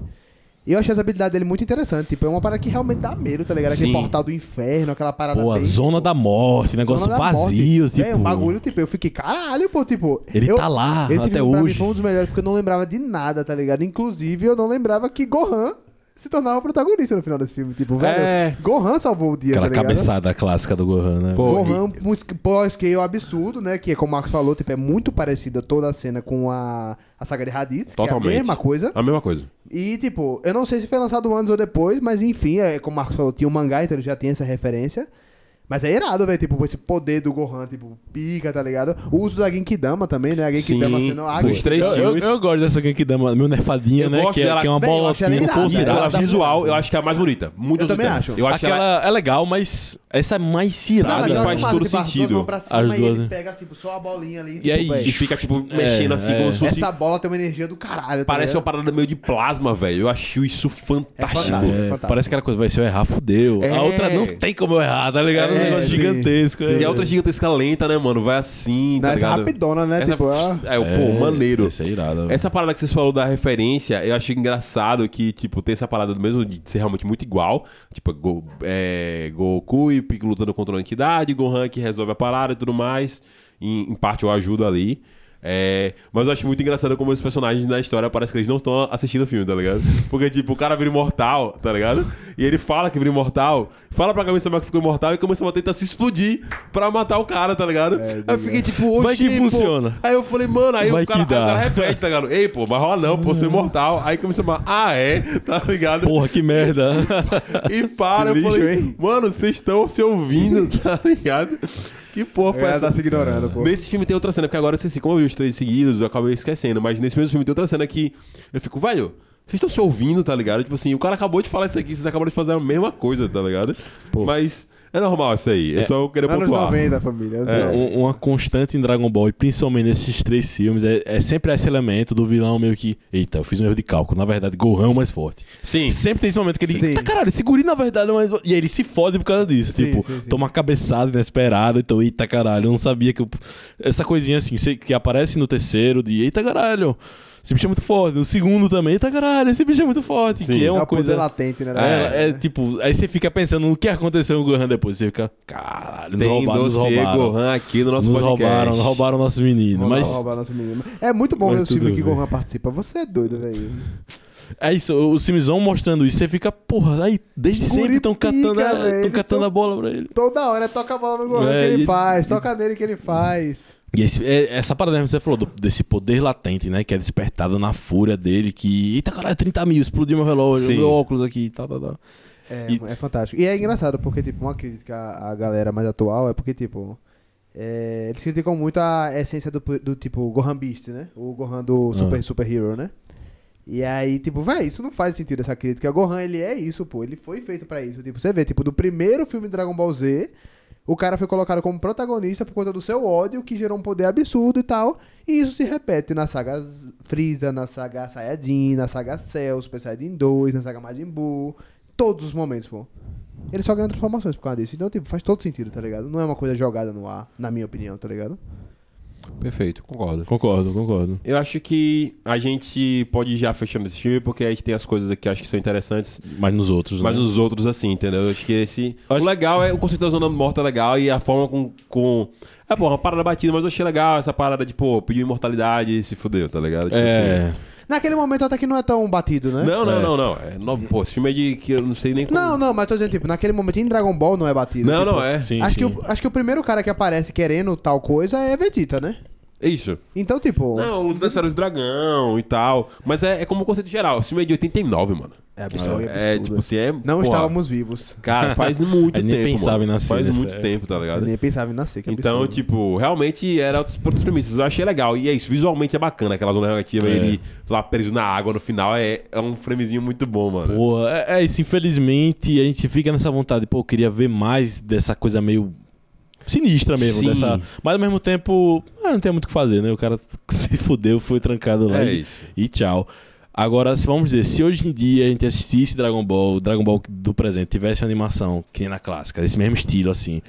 E eu achei as habilidades dele muito interessantes. Tipo, é uma parada que realmente dá medo, tá ligado? Aquele Sim. portal do inferno, aquela parada Pô, a bem, zona tipo, da morte, negócio vazio, Morte. tipo. É, um bagulho, tipo, eu fiquei, caralho, pô, tipo. Ele eu- tá lá Esse até filme pra mim hoje. foi um dos melhores, porque eu não lembrava de nada, tá ligado? Inclusive, eu não lembrava que Gohan se tornava o protagonista no final desse filme. Tipo, velho, É. Gohan salvou o dia, Aquela tá ligado? cabeçada clássica do Gohan, né? Pô, Gohan pós-scale absurdo, né? Que, como o Marcos falou, tipo, é muito parecida toda a cena com a, a saga de Raditz, que é a Totalmente. mesma coisa. A mesma coisa. E, tipo, eu não sei se foi lançado antes ou depois, mas enfim, é, como o Marcos falou, tinha um mangá, então ele já tem essa referência. Mas é irado, velho, tipo, esse poder do Gohan, tipo, pica, tá ligado? O uso da Genkidama também, né? A Genkidama Sim, sendo a os três Eu, eu, filmes. eu gosto dessa Genkidama, meu nerfadinha, Eu né? gosto Que é, dela. que é uma Véi, eu acho ela bolotinha irada. E irada. pela visual, eu acho que é a mais bonita. Muito Eu também acho. Eu acho que Aquela ela é legal, mas essa é mais cirada. faz todo sentido. cima As e duas, ele né? pega, tipo, só a bolinha ali. E aí, tipo, velho, E fica, tipo, mexendo É, assim, é. como se fosse... Essa bola tem uma energia do caralho, tá Parece uma ligado? parada meio de plasma, velho. Eu acho isso fantástico. fantástico. É, fantástico. parece aquela coisa, vai se eu errar, fudeu. É. A outra não tem como eu errar, tá ligado? um É, negócio sim, gigantesco. sim. é. E a outra gigantesca lenta, né, mano? Vai assim, tá Não, essa ligado? rapidona, né? Essa- Tipo, ah, é, pô, maneiro. Esse é irado. velho. Essa parada que vocês falaram da referência, eu achei engraçado que, tipo, tem essa parada do mesmo de ser realmente muito igual. Tipo, Go- é, Goku e Lutando contra uma entidade, Gohan que resolve a parada e tudo mais. Em parte eu ajudo ali. É, mas eu acho muito engraçado como os personagens na história parece que eles não estão assistindo o filme, tá ligado? Porque, tipo, o cara vira imortal, tá ligado? E ele fala que vira imortal, fala pra Kami-sama que ficou imortal e Kami-sama tenta se explodir pra matar o cara, tá ligado? aí eu fiquei tipo, Vai que oxi, pô. funciona. Aí eu falei, mano, aí o, cara, que aí o cara repete, tá ligado? Ei, pô, mas rola não, pô, eu sou imortal. Aí começou a ah, é? Tá ligado? Porra, que merda. E para, Que eu lixo, falei, hein? mano, vocês estão se ouvindo, tá ligado? Que porra foi ela essa? tá se ignorando, pô. Nesse filme tem outra cena, porque agora eu esqueci, como eu vi os três seguidos, eu acabei esquecendo, mas nesse mesmo filme tem outra cena que eu fico, velho, vocês estão se ouvindo, tá ligado? Tipo assim, o cara acabou de falar isso aqui, vocês acabaram de fazer a mesma coisa, tá ligado? Mas é normal isso aí, é, só eu queria Anos pontuar. 90, família. anos É. 90. Um- uma constante em Dragon Ball, e principalmente nesses três filmes, é, é sempre esse elemento do vilão meio que. Eita, eu fiz um erro de cálculo. Na verdade, Gohan é o mais forte. Sim. Sempre tem esse momento que ele. Sim. Eita, caralho, esse guri na verdade é o mais forte. E aí ele se fode por causa disso. Sim, tipo, sim, sim. toma uma cabeçada inesperada. Então, eita caralho, eu não sabia que. eu- Essa coisinha assim, que aparece no terceiro, de eita caralho, esse bicho é muito forte. O segundo também, eita caralho, esse bicho é muito forte. Sim. Que é É uma o poder coisa. latente, né? É, é, tipo, aí você fica pensando no que aconteceu com o Gohan depois. Você fica, caralho, nos Tem roubaram, nos dossiê roubaram. Gohan aqui no nosso Nos podcast. roubaram, roubaram nossos meninos. Roubar- Mas roubar nosso menino. É muito bom Mas ver o filme que. Gohan participa. Você é doido, velho. é isso, os filmes vão mostrando isso. Você fica, porra, aí desde Guri sempre estão catando, estão eles catando tão- a bola pra ele. Toda hora toca a bola no Gohan É, que ele e- faz. Toca nele que ele faz. E esse- é- essa parada que você falou, do- desse poder latente, né? Que é despertado na fúria dele, que. Eita, caralho, 30 mil, explodiu meu relógio, Sim. meu óculos aqui, tal, tal, tal. É, E- é fantástico. E é engraçado, porque, tipo, uma crítica à galera mais atual é porque, tipo, é, eles criticam muito a essência do, do tipo Gohan Beast, né? O Gohan do Super, Ah. Super Hero, né? E aí, tipo, véi, isso não faz sentido, essa crítica. Gohan, ele é isso, pô. Ele foi feito pra isso. Tipo, você vê, tipo, do primeiro filme de Dragon Ball Z, o cara foi colocado como protagonista por conta do seu ódio, que gerou um poder absurdo e tal. E isso se repete na saga Freeza, na saga Saiyajin, na saga Cell, Super Saiyajin 2, na saga Majin Buu. Todos os momentos, pô. Ele só ganha transformações por causa disso. Então, tipo, faz todo sentido, tá ligado? Não é uma coisa jogada no ar, na minha opinião, tá ligado? Perfeito, concordo. Concordo, concordo. Eu acho que a gente pode ir já fechando esse filme, porque a gente tem as coisas aqui que eu acho que são interessantes, Mas nos outros, mas né? os outros, assim, entendeu? Eu acho que esse. Acho- O legal é o conceito da zona morta é legal e a forma com. com... É, pô, uma parada batida, mas eu achei legal essa parada de, pô, pediu imortalidade e se fudeu, tá ligado? Tipo É. assim. Naquele momento até que não é tão batido, né? Não, não, É. não, não. É, no- pô, esse filme é de que eu não sei nem como. Não, não, mas tô dizendo, tipo, naquele momento em Dragon Ball não é batido. não, tipo, não, é. Sim, Acho sim. que, o, acho que o primeiro cara que aparece querendo tal coisa é Vegeta, né? É isso. Então, tipo. Não, os necessários do dragão e tal. Mas é, é como o conceito geral. Esse filme é de 89, mano. É absurdo. É, tipo assim, é. Não porra, estávamos vivos. Cara, faz muito Eu nem tempo. pensava mano. em nascer Faz muito época. tempo, tá Eu ligado? nem pensava em nascer, que Então, absurdo. tipo, realmente era outras, outras premissas. Eu achei legal. E é isso, visualmente é bacana. Aquela zona negativa, É. ele lá preso na água no final, é, é um framezinho muito bom, mano. Pô, é, é isso, infelizmente a gente fica nessa vontade, pô, eu queria ver mais dessa coisa meio sinistra mesmo, Sim. dessa. Mas ao mesmo tempo, ah, não tem muito o que fazer, né? O cara se fudeu, foi trancado lá É e, isso. e tchau. Agora, vamos dizer, se hoje em dia a gente assistisse Dragon Ball, Dragon Ball do presente, tivesse uma animação que nem na clássica, desse mesmo estilo, assim.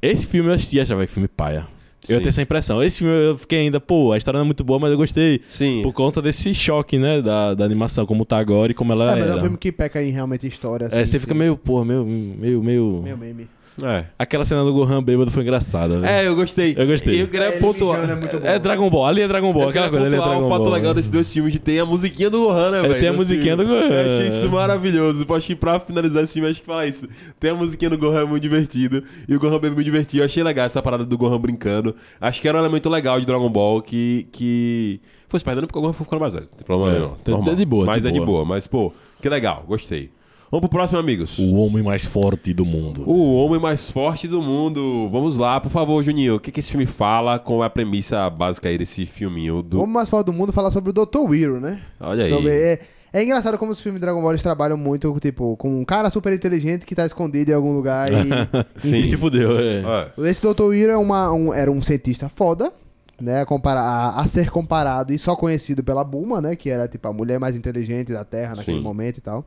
Esse filme eu assisti achava que filme paia. Eu ia Sim. ter essa impressão. Esse filme eu fiquei ainda, pô, a história não é muito boa, mas eu gostei. Sim. Por conta desse choque, né? Da, da animação, como tá agora e como ela É, mas é um filme que peca em realmente história. É, assim, você fica que- meio, porra, meio, meio, meio... Meio meme. É. Aquela cena do Gohan bêbado foi engraçada, velho. É, eu gostei. Eu gostei. E eu queria É, pontuar. é muito bom. É Dragon Ball, ali é Dragon Ball, Eu aquela queria coisa, ali é pontuar Dragon o fato Ball. legal desses dois filmes de ter a musiquinha do Gohan, né, É, velho? tem a musiquinha filme. do Gohan. Eu achei isso maravilhoso. Eu Acho que pra finalizar esse filme, acho que falar isso. Tem a musiquinha do Gohan é muito divertido. E o Gohan bebe muito divertido. Eu achei legal essa parada do Gohan brincando. Acho que era um elemento legal de Dragon Ball que. que... Foi se perdendo porque o Gohan foi ficando mais velho. Não tem problema É, nenhum. tá- Normal. tá de boa, Mas de é de boa. boa. Mas, pô, que legal. Gostei. Vamos pro próximo, amigos. O homem mais forte do mundo. O homem mais forte do mundo. Vamos lá, por favor, Juninho. O que, que esse filme fala? Qual é a premissa básica aí desse filminho? Do... O mais foda do mundo fala sobre o Dr. Weiro, né? Olha aí. Sobre, é, é engraçado como os filmes de Dragon Ball trabalham muito, tipo, com um cara super inteligente que tá escondido em algum lugar e... Sim. Se fudeu, é. É. Esse Dr. Weiro é uma, um- era um cientista foda, né? Compara a, a ser comparado e só conhecido pela Bulma, né? Que era, tipo, a mulher mais inteligente da Terra naquele Sim. momento e tal.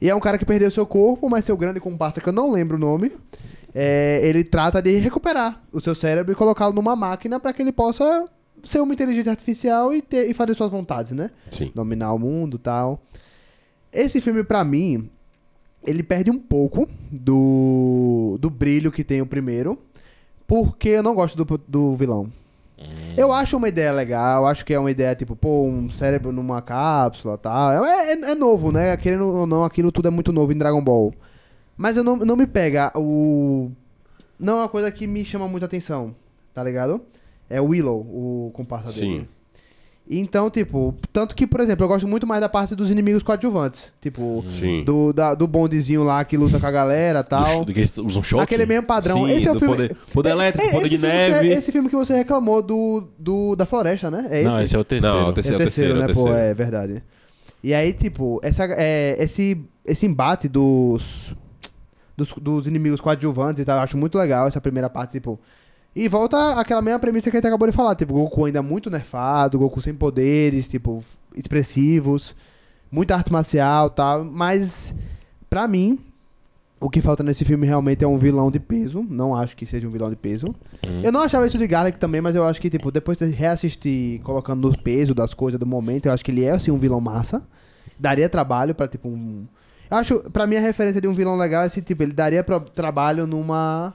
E é um cara que perdeu seu corpo, mas seu grande comparsa, que eu não lembro o nome, é, ele trata de recuperar o seu cérebro e colocá-lo numa máquina para que ele possa ser uma inteligência artificial e, ter, e fazer suas vontades, né? Sim. Dominar o mundo e tal. Esse filme, pra mim, ele perde um pouco do, do brilho que tem o primeiro, porque eu não gosto do, do vilão. Eu acho uma ideia legal, acho que é uma ideia tipo, pô, um cérebro numa cápsula e tal. É, é, é novo, né? Querendo ou não, aquilo tudo é muito novo em Dragon Ball. Mas eu não, não me pega o. Não é uma coisa que me chama muita atenção, tá ligado? É o Willow, o comparsa dele. Sim. Então, tipo, tanto que, por exemplo, eu gosto muito mais da parte dos inimigos coadjuvantes. Tipo, Sim. do, da- do bondezinho lá que luta com a galera e tal. Do que eles usam choque? Aquele mesmo padrão. Sim, esse é o do filme. poder- poder elétrico, é- poder esse de neve. é- esse filme que você reclamou do, do da floresta, né? É esse? Não, esse é o terceiro. Não, o É o terceiro, terceiro, é o né? terceiro. Pô, é verdade. E aí, tipo, essa, é, esse, esse embate dos, dos, dos inimigos coadjuvantes e tal, eu acho muito legal essa primeira parte, tipo. E volta aquela mesma premissa que a gente acabou de falar, tipo, Goku ainda muito nerfado, Goku sem poderes, tipo, expressivos, muita arte marcial e tal, mas pra mim, o que falta nesse filme realmente é um vilão de peso, não acho que seja um vilão de peso. Eu não achava isso de Garlic também, mas eu acho que, tipo, depois de reassistir, colocando no peso das coisas do momento, eu acho que ele é, assim, um vilão massa. Daria trabalho pra, tipo, um... Eu acho, pra mim, a referência de um vilão legal é esse, tipo, ele daria trabalho numa...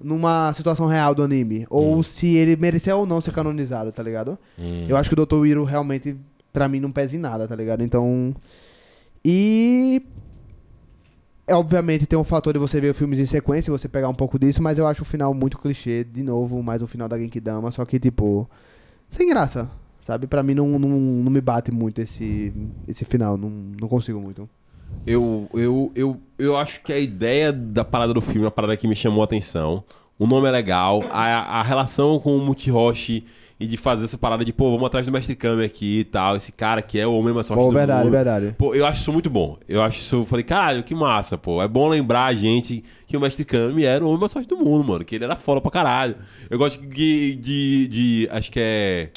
Numa situação real do anime. Ou se ele merecer ou não ser canonizado, tá ligado? Hum. Eu acho que o Dr. Wiro realmente, pra mim, não pesa em nada, tá ligado? Então... E... É, obviamente tem um fator de você ver filmes em sequência e você pegar um pouco disso, mas eu acho o final muito clichê, de novo, mais um final da Genkidama, só que tipo, sem graça, sabe? Pra mim não, não, não me bate muito esse, esse final, não, não consigo muito. Eu, eu, eu, eu acho que a ideia da parada do filme é uma parada que me chamou a atenção. O nome é legal, a, a relação com o Multiroshi e de fazer essa parada de, pô, vamos atrás do Mestre Kami aqui e tal, esse cara que é o homem mais forte Pô, do verdade, mundo. verdade. Pô, eu acho isso muito bom. Eu acho isso, eu falei, caralho, que massa, pô. É bom lembrar a gente que o Mestre Kami era o homem mais forte do mundo, mano. Que ele era foda pra caralho. Eu gosto de. de, de- acho que é.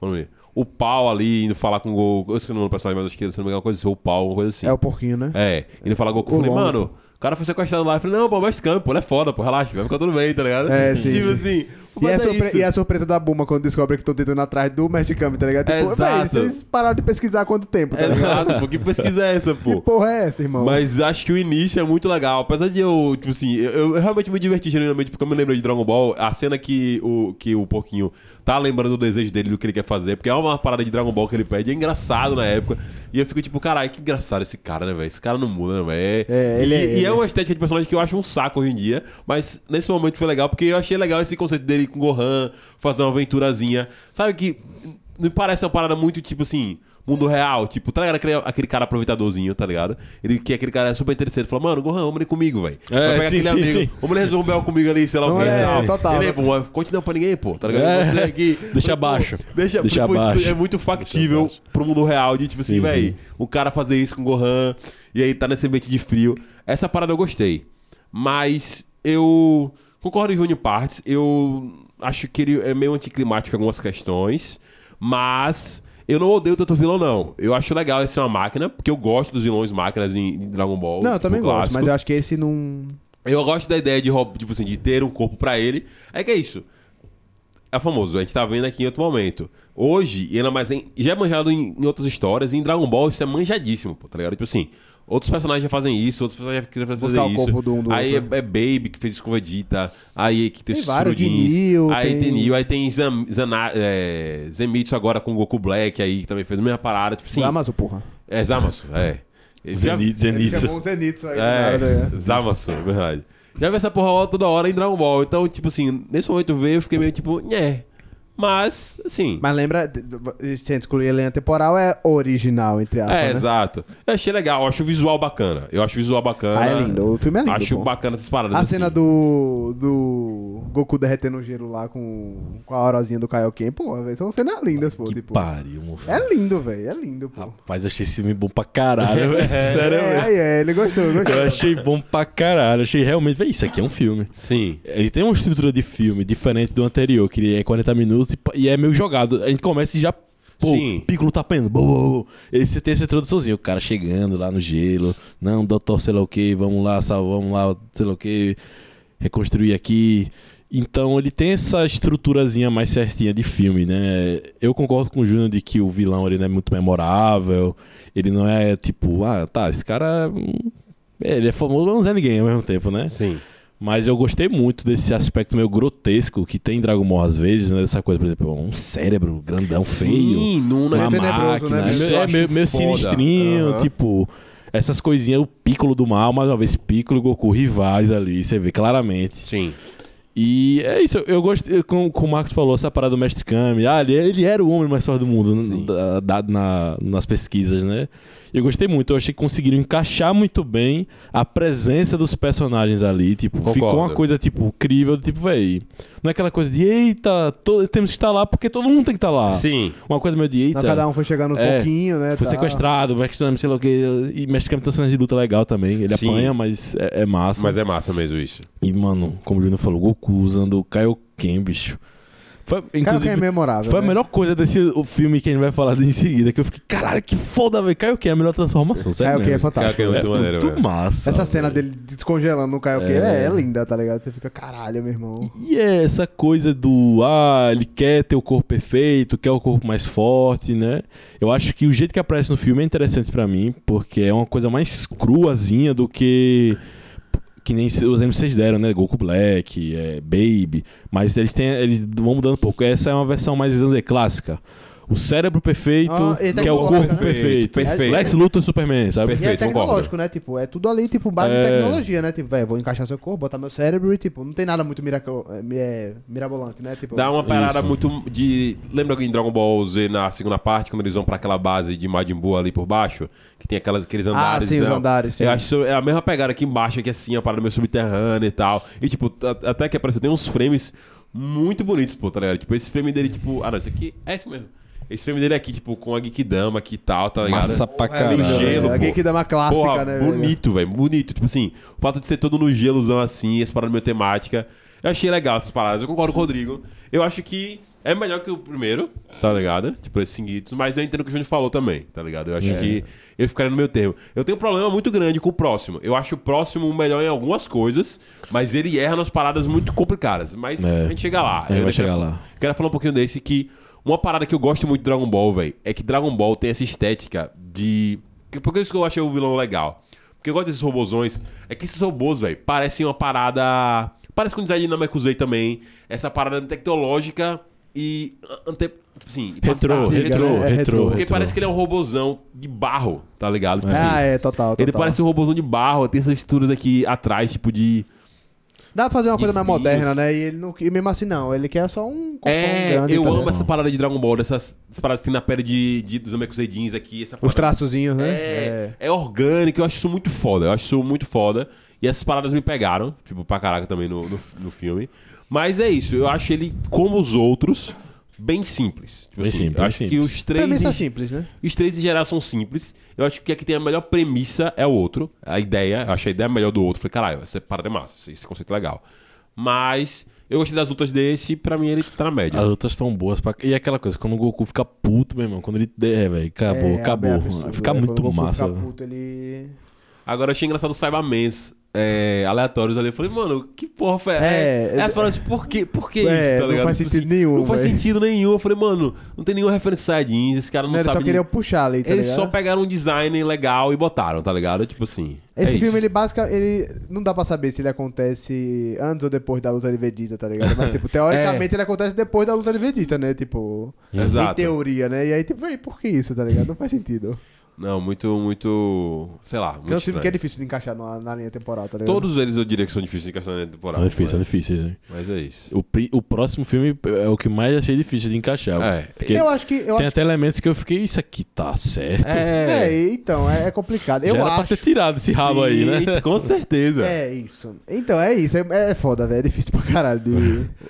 Vamos ver. O pau ali indo falar com o Goku. Eu sei o nome do personagem, mas acho que se não me engano, é uma coisa assim, o pau, uma coisa assim. É o porquinho, né? É, indo falar com o Goku. Eu falei, longo. mano, o cara foi sequestrado lá. Eu falei, não, pô, Kami, pô, ele é foda, pô, relaxa, vai ficar tudo bem, tá ligado? É, sim, Tipo sim. assim, E, a é surpre- e a surpresa da Buma quando descobre que estão tentando atrás do Mestre Kami, tá ligado? Tipo, Exato. vocês pararam de pesquisar há quanto tempo, tá ligado? Exato, pô, que pesquisa é essa, Que pô? porra é essa, irmão? Mas acho que o início é muito legal. Apesar de eu, tipo assim, eu, eu realmente me diverti genuinamente, porque eu me lembro de Dragon Ball, a cena que o, que o Porquinho tá lembrando do desejo dele, do que ele quer fazer, porque é uma parada de Dragon Ball que ele pede, é engraçado na época. E eu fico tipo, caralho, que engraçado esse cara, né, velho? Esse cara não muda, né, velho? É, ele e, é- e ele é uma estética de personagem que eu acho um saco hoje em dia, mas nesse momento foi legal, porque eu achei legal esse conceito dele com Gohan, fazer uma aventurazinha. Sabe que me parece uma parada muito tipo assim. Mundo real, tipo, tá ligado? Aquele, aquele cara aproveitadorzinho, tá ligado? Ele que aquele cara é super interessante. Fala, mano, Gohan, vamos ali comigo, velho. É, Vai pegar sim, aquele sim, amigo. sim. Vamos ali resolver um bel comigo ali, sei lá o Não, que. é, tal. total. Ele é conte não pra ninguém, pô. Tá ligado? É. Você aqui. Deixa Pô, abaixo. Deixa, Deixa tipo, isso é muito factível pro mundo real, de tipo assim, Sim, velho, o cara fazer isso com o Gohan e aí tá nesse ambiente de frio. Essa parada eu gostei. Mas eu concordo em Júnior Partes. Eu acho que ele é meio anticlimático em algumas questões, mas eu não odeio tanto o vilão, não. Eu acho legal esse ser uma máquina, porque eu gosto dos vilões máquinas em, Dragon Ball. Não, eu tipo, também gosto, mas eu acho que esse não. Eu gosto da ideia de, tipo assim, de ter um corpo pra ele. É que é isso. É famoso, a gente tá vendo aqui em outro momento. Hoje, e ainda mais em- já é manjado em, em outras histórias, e em Dragon Ball isso é manjadíssimo, pô, tá ligado? Tipo assim, outros personagens já fazem isso, outros personagens já querem fazer Buscar isso. corpo do um do aí é, outro. é Baby que fez Vegeta, aí que tem, Tem vários, Surudins, aí tem- Neo, aí tem Zam, Zana, é, Zenitsu agora com o Goku Black aí, que também fez a mesma parada, tipo assim. Zamasu, porra. É, Zamasu, é. Já- Zenitsu, Zenitsu. o Zenitsu aí. é, né? Zamasu, é verdade. Já vi essa porra toda hora em Dragon Ball. Então, tipo assim, nesse momento veio, eu fiquei meio tipo, nhé. Mas, assim. Mas lembra, d- d- se a gente excluir a linha temporal, é original, entre aspas. é, né? exato. Eu achei legal, eu acho o visual bacana. Eu acho o visual bacana. Ah, é lindo. O filme é lindo. Acho pô. bacana essas paradas. A assim. cena do, do Goku derretendo o gelo lá com, com a orozinha do Kaioken, pô, véio, são cenas lindas, pô. Que tipo, pariu, é lindo, velho, é lindo, pô. Rapaz, eu achei esse filme bom pra caralho, velho. Sério, é, mesmo. aí é, ele gostou, gostou. Eu achei bom pra caralho. Achei realmente, velho, isso aqui é um filme. Sim. Ele tem uma estrutura de filme diferente do anterior, que é 40 minutos e pa- e é meio jogado. A gente começa e já Pô, Sim. Piccolo tá apanhando. Bô, bô, bô. Você tem essa introduçãozinha, o cara chegando lá no gelo. Não, doutor, sei lá o que, vamos lá, vamos lá, sei lá o que, reconstruir aqui. Então ele tem essa estruturazinha mais certinha de filme, né? Eu concordo com o Júnior de que o vilão ele não é muito memorável. Ele não é tipo, ah, tá, esse cara. hum, Ele é famoso, mas não é ninguém ao mesmo tempo, né? Sim. Mas eu gostei muito desse aspecto meio grotesco que tem em Dragon Ball às vezes, né? Dessa coisa, por exemplo, um cérebro grandão, feio. Sim, não, Uma não Meio tenebroso, máquina. né? É meio, é meio, sinistrinho, Aham. tipo... Essas coisinhas, o Piccolo do mal, mais uma vez, Piccolo e Goku rivais ali, você vê claramente. Sim. E é isso, eu, gostei, como, como o Marcos falou, essa parada do Mestre Kami. Ah, ele, ele era o homem mais forte do mundo, dado na- nas pesquisas, né? Eu gostei muito, eu achei que conseguiram encaixar muito bem a presença dos personagens ali. Tipo, ficou Concordo. uma coisa, tipo, crível, tipo, véi. Não é aquela coisa de, eita, to- temos que estar lá porque todo mundo tem que estar lá. Sim. Uma coisa meio de, eita. Não, cada um foi chegando um É, pouquinho, né? Foi tá. sequestrado, Mestre Kami, sei lá o que. E Mestre Kami tem cenas de luta legal também. Ele Sim. apanha, mas é, é massa. Mas é massa mesmo isso. E, mano, como o Júnior falou, Goku usando o Kaioken, bicho. Foi, inclusive, que é memorável. foi a né? melhor coisa desse o filme que a gente vai falar em seguida. Que eu fiquei, caralho, que foda, velho. Kaioken é a melhor transformação, sério. Kaioken é mesmo. fantástico. Kaioken é muito maneiro, muito velho. massa. Essa velho. cena dele descongelando no Kaioken É. é. é linda, tá ligado? Você fica, caralho, meu irmão. E é essa coisa do, ah, ele quer ter o corpo perfeito, quer o corpo mais forte, né? Eu acho que o jeito que aparece no filme é interessante pra mim, porque é uma coisa mais cruazinha do que que nem os MCs deram, né? Goku Black, é, Baby, mas eles têm eles vão mudando um pouco. Essa é uma versão mais vamos dizer, clássica. O cérebro perfeito, Ah, e que é o corpo né? perfeito. Perfeito. Lex Luthor e Superman, sabe? E é Perfeito, tecnológico, né? Tipo, é tudo ali, tipo, base É. de tecnologia, né? Tipo, velho, vou encaixar seu corpo, botar meu cérebro e, tipo, não tem nada muito miraco... é, é, mirabolante, né? Tipo, Dá uma parada Isso. muito de. Lembra que em Dragon Ball Z na segunda parte, quando eles vão pra aquela base de Majin Buu ali por baixo? Que tem aquelas, aqueles andares. sim, os não? andares, sim. Eu acho isso é a mesma pegada aqui embaixo, aqui assim, a parada meio subterrânea e tal. E tipo, até que apareceu, tem uns frames muito bonitos, pô, tá ligado? Tipo, esse frame dele, tipo. Ah, não, esse aqui é isso mesmo. Esse frame dele aqui, tipo, com a Geekdama aqui e tal, tá ligado? Massa pra é caralho. gelo, né? A pô. Genkidama clássica, Porra, né? bonito, velho. Bonito. Tipo assim, o fato de ser todo no gelozão assim, essa parada meio temática. Eu achei legal essas paradas. Eu concordo com o Rodrigo. Eu acho que é melhor que o primeiro, tá ligado? Tipo, esses seguidos. Mas eu entendo o que o Júnior falou também, tá ligado? Eu acho que eu ficaria no meu termo. Eu tenho um problema muito grande com o próximo. Eu acho o próximo melhor em algumas coisas, mas ele erra nas paradas muito complicadas. Mas É. a gente chega lá. A gente Eu vai quero chegar fa- lá. Quero falar um pouquinho desse que uma parada que eu gosto muito de Dragon Ball, velho, é que Dragon Ball tem essa estética de. Por que isso que eu achei o vilão legal? Porque eu gosto desses robozões. É que esses robôs, velho, parecem uma parada. Parece com o design de Namekusei também. Essa parada tecnológica e. Ante... Assim, Retrô, retrô? É retrô, retrô. Porque parece que ele é um robozão de barro, tá ligado? Tipo Ah, assim, é, total, total. Ele parece um robozão de barro, tem essas texturas aqui atrás, tipo de. Dá pra fazer uma coisa mais moderna, né? E ele não... E mesmo assim, não. Ele quer só um É, grande, eu tá amo ligado? essa parada de Dragon Ball, dessas, essas paradas que tem na pele de, de, dos Namekusei jeans aqui. Essa Os parada- traçozinhos, né? É, é orgânico, eu acho isso muito foda. Eu acho isso muito foda. E essas paradas me pegaram, tipo, pra caraca também no, no, no filme. Mas é isso, eu acho ele, como os outros, bem simples. Tipo Bem assim, simples, bem acho que simples. os três. Premissa em- simples, né? os três em geral são simples. Eu acho que aqui tem a melhor premissa é o outro. A ideia, eu achei a ideia melhor do outro. Falei, caralho, essa parada é massa, esse, conceito é legal. Mas eu gostei das lutas desse, pra mim ele tá na média. As lutas estão boas pra... E aquela coisa, quando o Goku fica puto, meu irmão, quando ele. É, velho, acabou, É, acabou. é absurdo, fica né? muito Quando o Goku massa. Fica puto, ele... Agora eu achei engraçado os Cybermans é, aleatórios ali. Eu falei, mano, que porra foi essa? É, É, é, as paradas, por quê? Por que É, isso, tá não ligado? faz Tipo sentido nenhum, Não faz velho. sentido nenhum. Eu falei, mano, não tem nenhuma referência Saiyajins, esse cara não, Não, sabe... só queria puxar ali, tá Eles ligado? só pegaram um design legal e botaram, tá ligado? Tipo assim. é Esse isso. filme, ele basicamente, ele não dá pra saber se ele acontece antes ou depois da luta de Vegeta, tá ligado? Mas, tipo, teoricamente ele acontece depois da luta de Vegeta, né? Tipo, em Exato. teoria, né? E aí, tipo, véi, por que isso, tá ligado? Não faz sentido. Não, muito, muito. Sei lá. Muito Porque é um filme que é difícil de encaixar na, na linha temporal, tá ligado? Todos eles eu diria que são difíceis de encaixar na. São difíceis, são mas- difíceis. né? Mas é isso. O, pri- o próximo filme é o que mais achei difícil de encaixar. É. Porque Eu acho que. Eu tem acho até elementos que eu fiquei, isso aqui tá certo. É. É, então, é, é complicado. Eu Já era pra acho. ter tirado esse rabo aí, né? Sim, Com certeza. É isso. Então, é isso. É, é foda, velho. É difícil pra caralho de.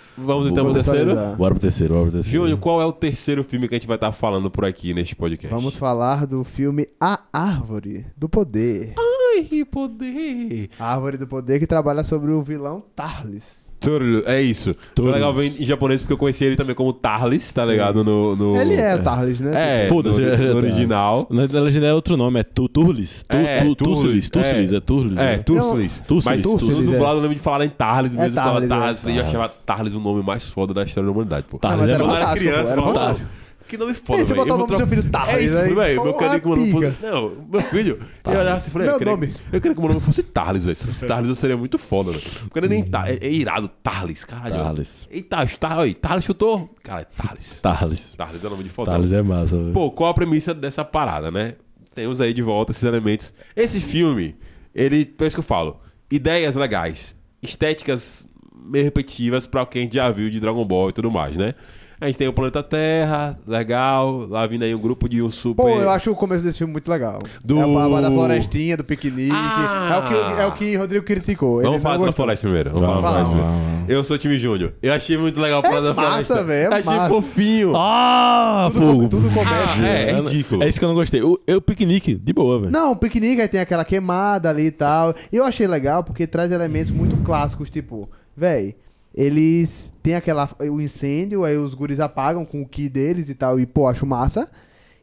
Vamos então pro terceiro? Bora pro terceiro, bora pro terceiro. Júnior, qual é o terceiro filme que a gente vai estar falando por aqui neste podcast? Vamos falar do filme A Árvore do Poder. Ui, poder. A árvore do poder que trabalha sobre o vilão Tarlis. Turlu, é isso. Foi legal ver em japonês porque eu conheci ele também como Tarlis, tá ligado? No, no... Ele é o Tarlis, né? É, Foda-se, no, é, no tá. original. Na na legenda é outro nome, é tu, Turles. Tu, É, tu, Turles, Tussilis, Tussilis, é. é Turles. É? Turslis. Turslis, Mas é. dublado eu lembro de falar em Tarlis mesmo. É Tarlis, é. Eu ia chamar Tarlis o nome mais foda da história da humanidade, pô. Tarlis é era Quando eu massa. era fantástico, criança, falava, fantástico. Que nome foda, E você botar o nome do seu filho trocar- Tarlis, É isso, aí, velho. Meu pô, queria que o meu nome pica. fosse... Não, meu filho... Eu olhava assim e falei, Meu eu queria, nome. eu queria que o meu nome fosse Tarlis, velho. Se fosse Tarlis, eu seria muito foda, velho. Porque ele nem tá... É, é irado, Tarlis, caralho. Tarlis. Eita, Tar... Oi, Tarlis chutou? Cara, é Tarlis. Tarles. Tarlis é nome de fodão. Tarles é massa, velho. Pô, qual a premissa dessa parada, né? Temos aí de volta esses elementos. Esse filme, ele, é isso que eu falo, ideias legais, estéticas meio repetitivas pra quem já viu de Dragon Ball e tudo mais, né? A gente tem o planeta Terra, legal, lá vindo aí um grupo de um super... Pô, eu acho o começo desse filme muito legal. Do- É da florestinha, do piquenique. Ah! É, o que, é o que Rodrigo criticou. Ele Vamos falar da. Floresta primeiro. Vamos Vamos, falar da vamos, vamos, primeiro. Eu sou o time Júnior. Eu achei muito legal falar da massa, Floresta. velho, é Achei massa. fofinho. Ah, Tudo, tudo começa. Ah, é, é ridículo. É isso que eu não gostei. O, eu, piquenique, de boa, velho. Não, o piquenique aí tem aquela queimada ali e tal. E eu achei legal porque traz elementos muito clássicos, tipo, véi, eles têm aquela. o incêndio, aí os guris apagam com o ki deles e tal, e pô, acho massa.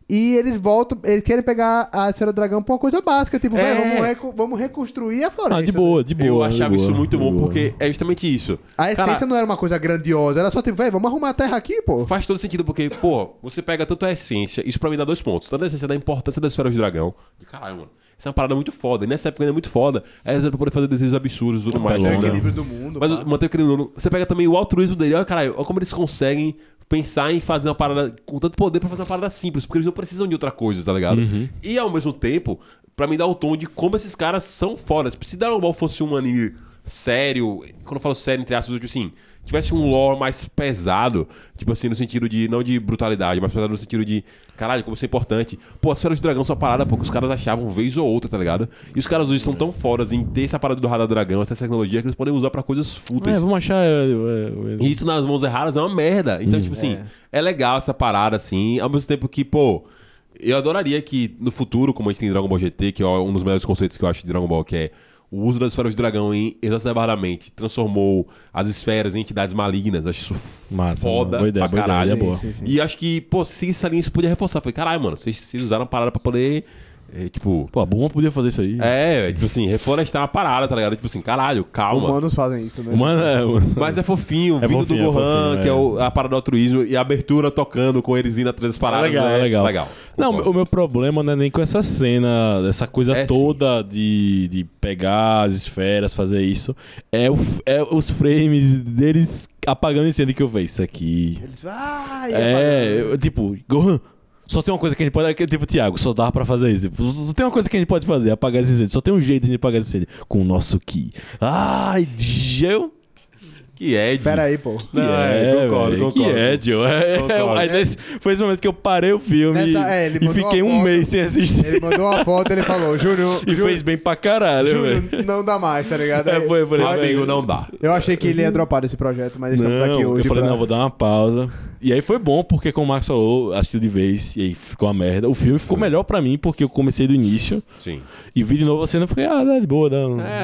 E eles voltam, eles querem pegar a esfera do dragão pra uma coisa básica, tipo, É. véi, vamos, reco- vamos reconstruir a floresta. Ah, de boa, de boa. eu achava de isso boa, muito bom boa. porque é justamente isso. A essência Cara, não era uma coisa grandiosa, era só tipo, véi, vamos arrumar a terra aqui, pô. Faz todo sentido, porque, pô, você pega tanto a essência, isso pra mim dá dois pontos. Tanto a essência da importância das esferas do dragão. E caralho, mano. Isso é uma parada muito foda. E nessa época ainda é muito foda. É pra poder fazer desejos absurdos e tudo mais. Manter o equilíbrio do mundo. Mas manter o equilíbrio. no- Você pega também o altruísmo dele. Olha, caralho, olha como eles conseguem pensar em fazer uma parada com tanto poder pra fazer uma parada simples, porque eles não precisam de outra coisa, tá ligado? E ao mesmo tempo, pra me dar o tom de como esses caras são fodas. Se Dragon Ball fosse um anime sério, quando eu falo sério, entre aspas, digo assim, tivesse um lore mais pesado, tipo assim, no sentido de, não de brutalidade, mas pesado no sentido de, caralho, como isso é importante. Pô, as esferas de dragão são uma parada, pô, que os caras achavam vez ou outra, tá ligado? E os caras hoje são tão fodas em ter essa parada do radar dragão, essa tecnologia, que eles podem usar pra coisas fúteis. É, vamos achar. é, é, é, E isso nas mãos erradas é uma merda. Então, tipo assim, é. legal essa parada, assim, ao mesmo tempo que, pô, eu adoraria que no futuro, como a gente tem em Dragon Ball GT, que é um dos melhores conceitos que eu acho de Dragon Ball, que é o uso das esferas de dragão em exacerbadamente transformou as esferas em entidades malignas. Acho isso Massa, foda boa ideia, pra boa ideia, caralho. é boa. Sim, sim, sim. E acho que, pô, se essa linha isso podia reforçar. Falei, caralho, mano, vocês, vocês usaram a parada pra poder, é, tipo... Pô, a Buma podia fazer isso aí. É, tipo assim, reflorestar uma parada, tá ligado? Tipo assim, caralho, calma. Humanos fazem isso, né? Mano, é, Mas é fofinho, É vindo fofinho, é do Gohan, fofinho, que é é. o- a parada do altruísmo, e a abertura tocando com eles indo atrás das paradas. legal, é legal. legal. Não, o meu problema não é nem com essa cena, essa coisa É, toda de, de pegar as esferas, fazer isso. É, o, é os frames deles apagando incêndio que eu vejo. Isso aqui. Eles ai, É, eu, tipo, Gohan. Só tem uma coisa que a gente pode. que, Tipo, Thiago, só dá pra fazer isso. Tipo, só tem uma coisa que a gente pode fazer: apagar esse incêndio. Só tem um jeito de apagar esse incêndio. Com o nosso Ki. Ai, eu. Que Ed. Pera aí, pô. Não, é, concordo, velho, concordo. Que é, tio. É, Concordo. aí nesse- foi esse momento que eu parei o filme Nessa- é, ele e mandou fiquei uma um foto. mês sem assistir. Ele mandou uma foto ele falou, Júnior. E Júnior, fez bem pra caralho. Júnior, não dá mais, tá ligado? É, foi, eu falei, Meu velho, amigo, não dá. Eu achei que ele ia dropar esse projeto, mas estamos Não, aqui hoje. eu falei, pra- não, vou dar uma pausa. E aí foi bom, porque como o Max falou, assistiu de vez, e aí ficou uma merda. O filme ficou melhor pra mim, porque eu comecei do início Sim. e vi de novo a cena e fiquei, ah, dá de boa, dá.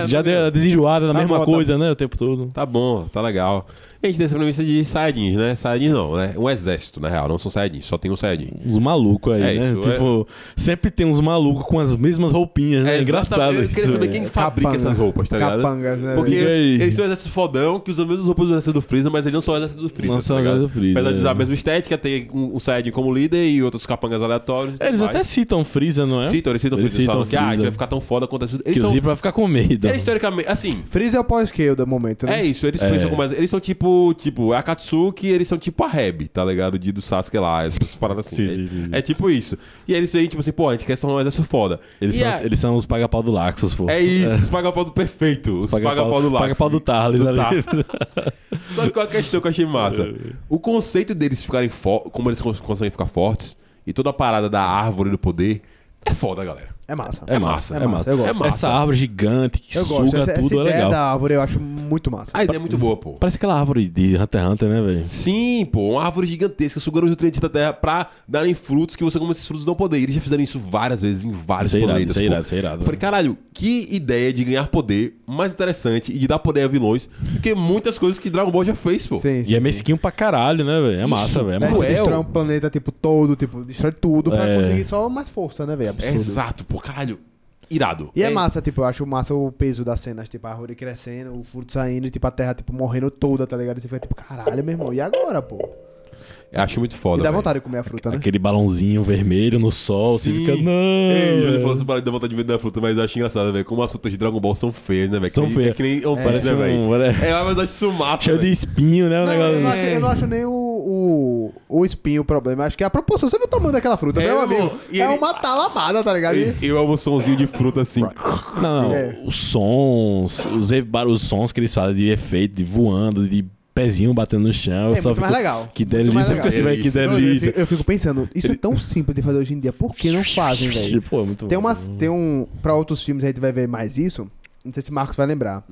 É, Já tá deu a desenjoada na Tá mesma bom, tá coisa, né, o tempo todo. Tá bom, tá legal. A gente tem essa premissa de Saiyajins, né? Saiyajins não, né? Um exército, na real. Não são Saiyajins, só tem um Saiyajin. Uns malucos aí, É né? isso, tipo, sempre tem uns malucos com as mesmas roupinhas, né? É engraçado. Eu queria saber quem fabrica Capanga. essas roupas, tá ligado? Capangas, né? Porque eles são um exército fodão que usam as mesmas roupas do exército do Freeza, mas eles não são o exército do Freeza. Não tá são o exército do Freeza, Apesar de usar é. a mesma estética, tem um, um Saiyajin como líder e outros capangas aleatórios. Eles mais. até citam Freeza, não é? Citam, eles citam Freeza. Eles falam que ah, a gente vai ficar tão foda quanto esses. Que Eles o são. Zip vai ficar com medo. Eles, historicamente, assim, Freeza é o pós-scale do momento, né? É isso, eles É. pensam como. Eles são tipo. Tipo, a Katsuki, eles são tipo a Reb, tá ligado? De do Sasuke lá, essas paradas assim. Sim, é, sim, sim, sim. é tipo isso. E eles aí, tipo assim, pô, a gente quer só um exército foda. Eles, E são, eles são os paga-pau do Laxos, pô. É isso, os paga-pau do perfeito. Os paga-pau do Lax. Paga-pau do Tarles Do ali. Tar- Só que qual a questão que eu achei massa? O conceito deles ficarem fortes, como eles cons- conseguem ficar fortes, e toda a parada da árvore do poder, é foda, galera. É massa. É massa, é é massa, massa. eu gosto. É massa. Essa árvore gigante que Eu suga Essa, essa tudo é ideia legal. da árvore eu acho muito massa. A ideia é muito boa, pô. Parece aquela árvore de Hunter x Hunter, né, velho? Sim, pô, uma árvore gigantesca sugando os nutrientes da terra pra darem frutos que você come esses frutos dão poder. Eles já fizeram isso várias vezes em vários Isso é irado, planetas. é irado, isso é irado, Eu Falei, velho. caralho, que ideia de ganhar poder mais interessante e de dar poder a vilões do que muitas coisas que Dragon Ball já fez, pô. Sim, E é mesquinho pra caralho, né, velho? É massa, velho. É Né? massa. destrói um planeta, tipo, todo, tipo, destrói tudo pra É. conseguir só mais força, né, velho? Absurdo. Exato, pô, caralho. Irado. E é, massa, tipo, eu acho massa o peso das cenas, tipo, a árvore crescendo, o fruto saindo, e, tipo, a terra, tipo, morrendo toda, tá ligado? E você fica, tipo, caralho, meu irmão, e agora, pô? Eu acho muito E foda. dá velho. vontade de comer a fruta, né? Aquele balãozinho vermelho no sol, você Sim. fica, não. Ei, ele falou assim, dá vontade de vender a fruta, mas eu acho engraçado, velho. Como as frutas de Dragon Ball são feias, né, velho? São feias. É que nem Parece né, velho? um- é. É, mas eu acho isso massa, Cheio de espinho, né? O Não, negócio. eu, não acho, eu não acho nem o, o, o espinho o problema. Acho que é a proporção. Você viu o tamanho daquela fruta, É, meu amigo? e É ele- uma talamada, tá ligado? E- Eu amo o somzinho de fruta assim. Não, não. É. Os sons, os, os sons que eles fazem de efeito, de voando, de pezinho batendo no chão. É só muito fico, mais legal. Que delícia, fica assim, velho, que Delícia. Eu, fico, eu fico pensando, isso é tão simples de fazer hoje em dia, por que não fazem, velho? Pô, é muito Tem umas. Tem um. Pra outros filmes a gente vai ver mais isso. Não sei se Marcos vai lembrar.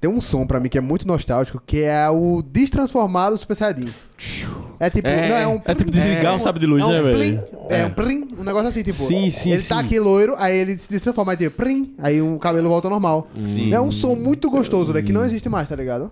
Tem um som pra mim que é muito nostálgico, que é o destransformar do Super Saiyajin. É tipo. É. não, é, um É tipo desligar um sabre de luz, é um né, velho? plim, É um plim, um negócio assim, tipo. Sim, sim, Ele sim. tá aqui loiro, aí ele se destransforma, aí tipo, plim, aí o cabelo volta ao normal. Sim. É um som muito gostoso, velho, que não existe mais, tá ligado?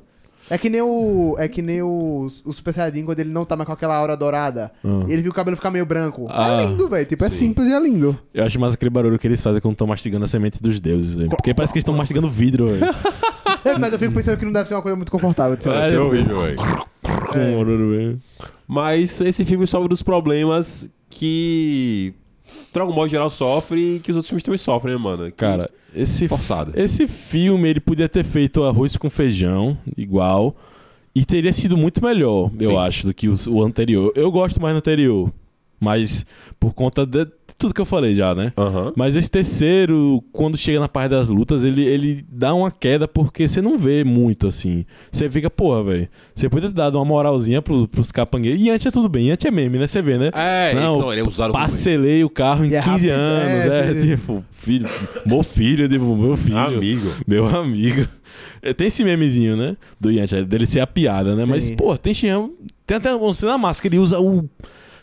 É que nem o. É que nem o, o Super Saiyajin quando ele não tá mais com aquela aura dourada. E ele viu o cabelo ficar meio branco. Ah. é lindo, velho. Tipo, é simples e é lindo. Eu acho mais aquele barulho que eles fazem quando estão mastigando a semente dos deuses, velho. Porque parece que eles estão mastigando vidro, velho. É, mas eu fico pensando que não deve ser uma coisa muito confortável de se Vai fazer. ser horrível, velho. Com barulho, velho. Mas esse filme sofre dos problemas que Dragon Ball em geral sofre e que os outros filmes também sofrem, né, mano? Que- Cara, esse, Forçado. esse filme ele podia ter feito arroz com feijão, igual, e teria sido muito melhor, eu Sim. acho, do que o, o anterior. Eu gosto mais do anterior, mas por conta de tudo que eu falei já, né? Aham. Mas esse terceiro, quando chega na parte das lutas, ele, ele dá uma queda porque você não vê muito assim. Você fica, porra, velho. Você podia ter dado uma moralzinha pro, pros capangueiros. E antes é tudo bem, antes é meme, né? Você vê, né? É, Não, então ele é usado como- Parcelei o carro em é 15 rápido, anos. é, É, tipo, filho, meu filho, tipo, meu filho. Amigo. Meu amigo. É, Tem esse memezinho, né? Do Yantia, dele ser a piada, né? Sim. Mas, pô, tem. Tem até você na máscara, ele usa o.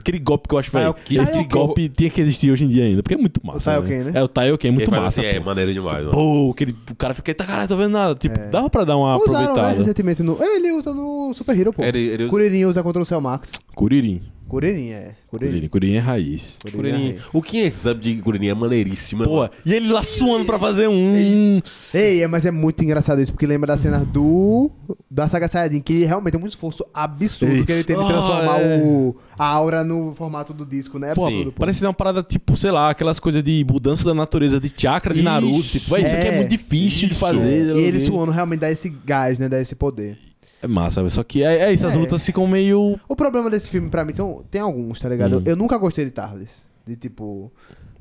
Aquele golpe que eu acho, velho. Taioken. Esse golpe tinha que existir hoje em dia ainda, porque é muito massa. O Taioken, né? É, o Taioken é muito massa. assim é maneiro demais, mano. Pô, aquele, o cara fica, tá caralho, tô vendo nada. Tipo, dava pra dar uma Usaram, né, aproveitada. recentemente no... Ele usa no Super Hero, pô. Ele- ele- Kuririn usa contra o Cell Max. Curirim. Kuririn, é. Curirim. Curirim é raiz. Kuririn. O que é esse sub de Kuririn? É maneiríssimo, Pô, mano. e ele lá suando pra fazer um. Ei, é, mas é muito engraçado isso, porque lembra da cena do... Da Saga Saiyajin, que realmente é um esforço absurdo que ele teve de Ah, transformar é. o... a aura no formato do disco, né? Pô, Absurdo, pô. parece uma parada tipo, sei lá, aquelas coisas de mudança da natureza de chakra de Naruto. Isso. Tipo, é, isso aqui é É. muito difícil de Isso. fazer. E ele né? suando realmente dá esse gás, né? Dá esse poder. É massa. Só que é, é isso, as É. lutas ficam meio. O problema desse filme, pra mim, são, tem alguns, tá ligado? Hum. Eu nunca gostei de Tarles. De tipo.